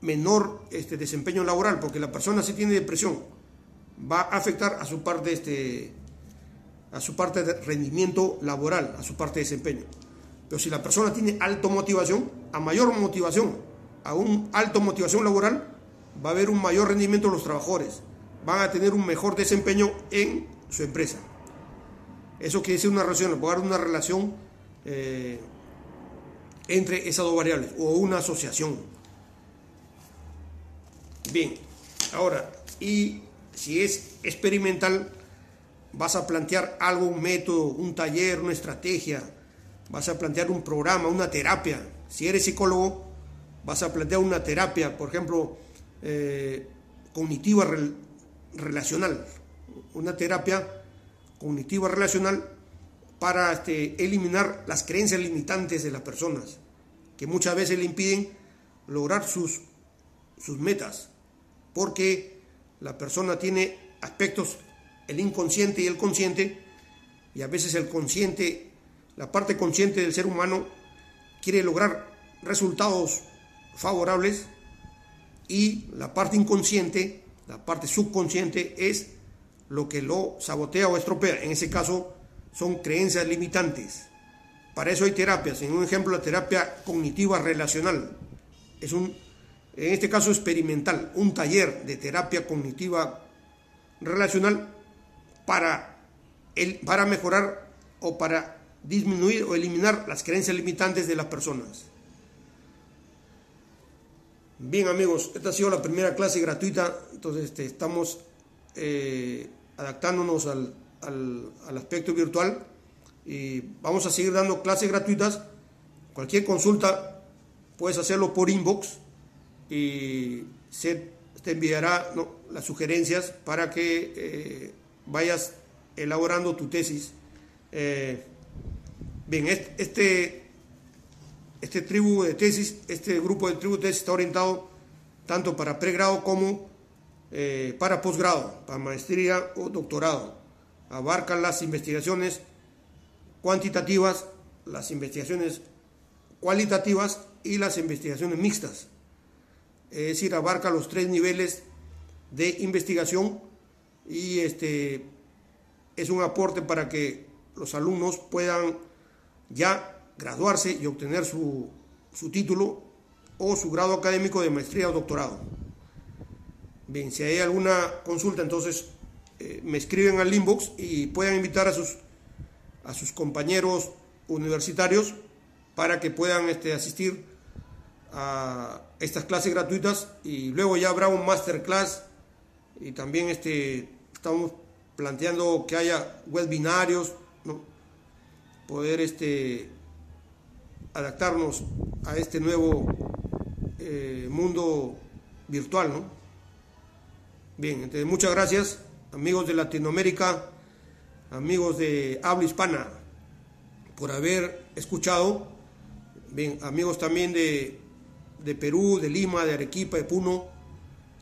menor este, desempeño laboral, porque la persona si tiene depresión, va a afectar a su parte este, a su parte de rendimiento laboral, a su parte de desempeño. Pero si la persona tiene alta motivación, a mayor motivación, a un alto motivación laboral, va a haber un mayor rendimiento de los trabajadores, van a tener un mejor desempeño en su empresa. Eso quiere decir una relación, puede dar una relación eh, entre esas dos variables o una asociación. Bien, ahora, y si es experimental, vas a plantear algo, un método, un taller, una estrategia, vas a plantear un programa, una terapia. Si eres psicólogo, vas a plantear una terapia, por ejemplo, eh, cognitiva relacional, una terapia cognitiva relacional para este, eliminar las creencias limitantes de las personas, que muchas veces le impiden lograr sus, sus metas, porque la persona tiene aspectos, el inconsciente y el consciente, y a veces el consciente, la parte consciente del ser humano quiere lograr resultados favorables y la parte inconsciente, la parte subconsciente es lo que lo sabotea o estropea. En ese caso son creencias limitantes. Para eso hay terapias. En un ejemplo, la terapia cognitiva relacional. Es un, en este caso experimental, un taller de terapia cognitiva relacional para, el, para mejorar o para disminuir o eliminar las creencias limitantes de las personas. Bien amigos, esta ha sido la primera clase gratuita, entonces este, estamos eh, adaptándonos al, aspecto virtual y vamos a seguir dando clases gratuitas. Cualquier consulta puedes hacerlo por inbox y se te enviará las sugerencias para que eh, vayas elaborando tu tesis. Eh, bien, este tribu de tesis, este grupo de tribu de tesis está orientado tanto para pregrado como eh, para posgrado, para maestría o doctorado. Abarcan las investigaciones cuantitativas, las investigaciones cualitativas y las investigaciones mixtas. Es decir, abarca los tres niveles de investigación y este es un aporte para que los alumnos puedan ya graduarse y obtener su, título o su grado académico de maestría o doctorado. Bien, si hay alguna consulta, entonces eh, me escriben al inbox y puedan invitar a sus, a sus compañeros universitarios para que puedan este, asistir a estas clases gratuitas y luego ya habrá un masterclass y también este, estamos planteando que haya webinarios, ¿no? poder este, adaptarnos a este nuevo eh, mundo virtual, ¿no? Bien, entonces muchas gracias, amigos de Latinoamérica, amigos de habla hispana, por haber escuchado. Bien, amigos también de, de Perú, de Lima, de Arequipa, de Puno.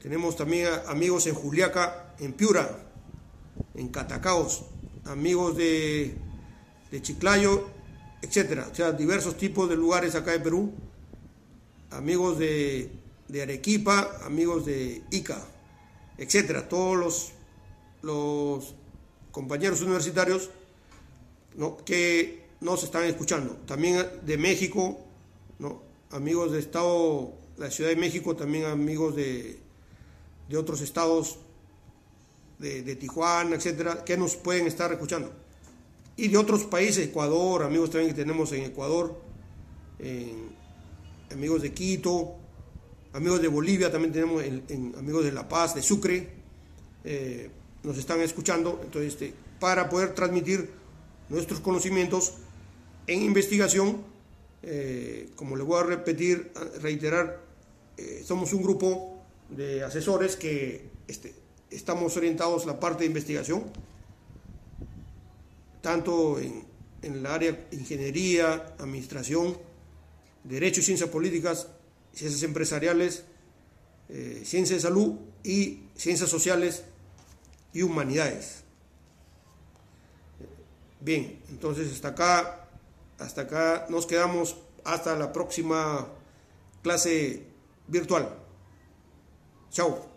Tenemos también amigos en Juliaca, en Piura, en Catacaos, amigos de, de Chiclayo etcétera, o sea, diversos tipos de lugares acá de Perú, amigos de, Arequipa, amigos de Ica, etcétera, todos los, compañeros universitarios que nos están escuchando, también de México, ¿no? amigos de Estado, la Ciudad de México, también amigos de, de otros estados, de, de Tijuana, etcétera, que nos pueden estar escuchando y de otros países, Ecuador, amigos también que tenemos en Ecuador, amigos de Quito, amigos de Bolivia, también tenemos en, amigos de La Paz, de Sucre, eh, nos están escuchando, entonces este, para poder transmitir nuestros conocimientos en investigación, eh, como le voy a repetir, reiterar, eh, somos un grupo de asesores que este, estamos orientados a la parte de investigación, tanto en, el área ingeniería, administración, derecho y ciencias políticas, ciencias empresariales, eh, ciencias de salud y ciencias sociales y humanidades. Bien, entonces hasta acá, hasta acá nos quedamos hasta la próxima clase virtual. Chao.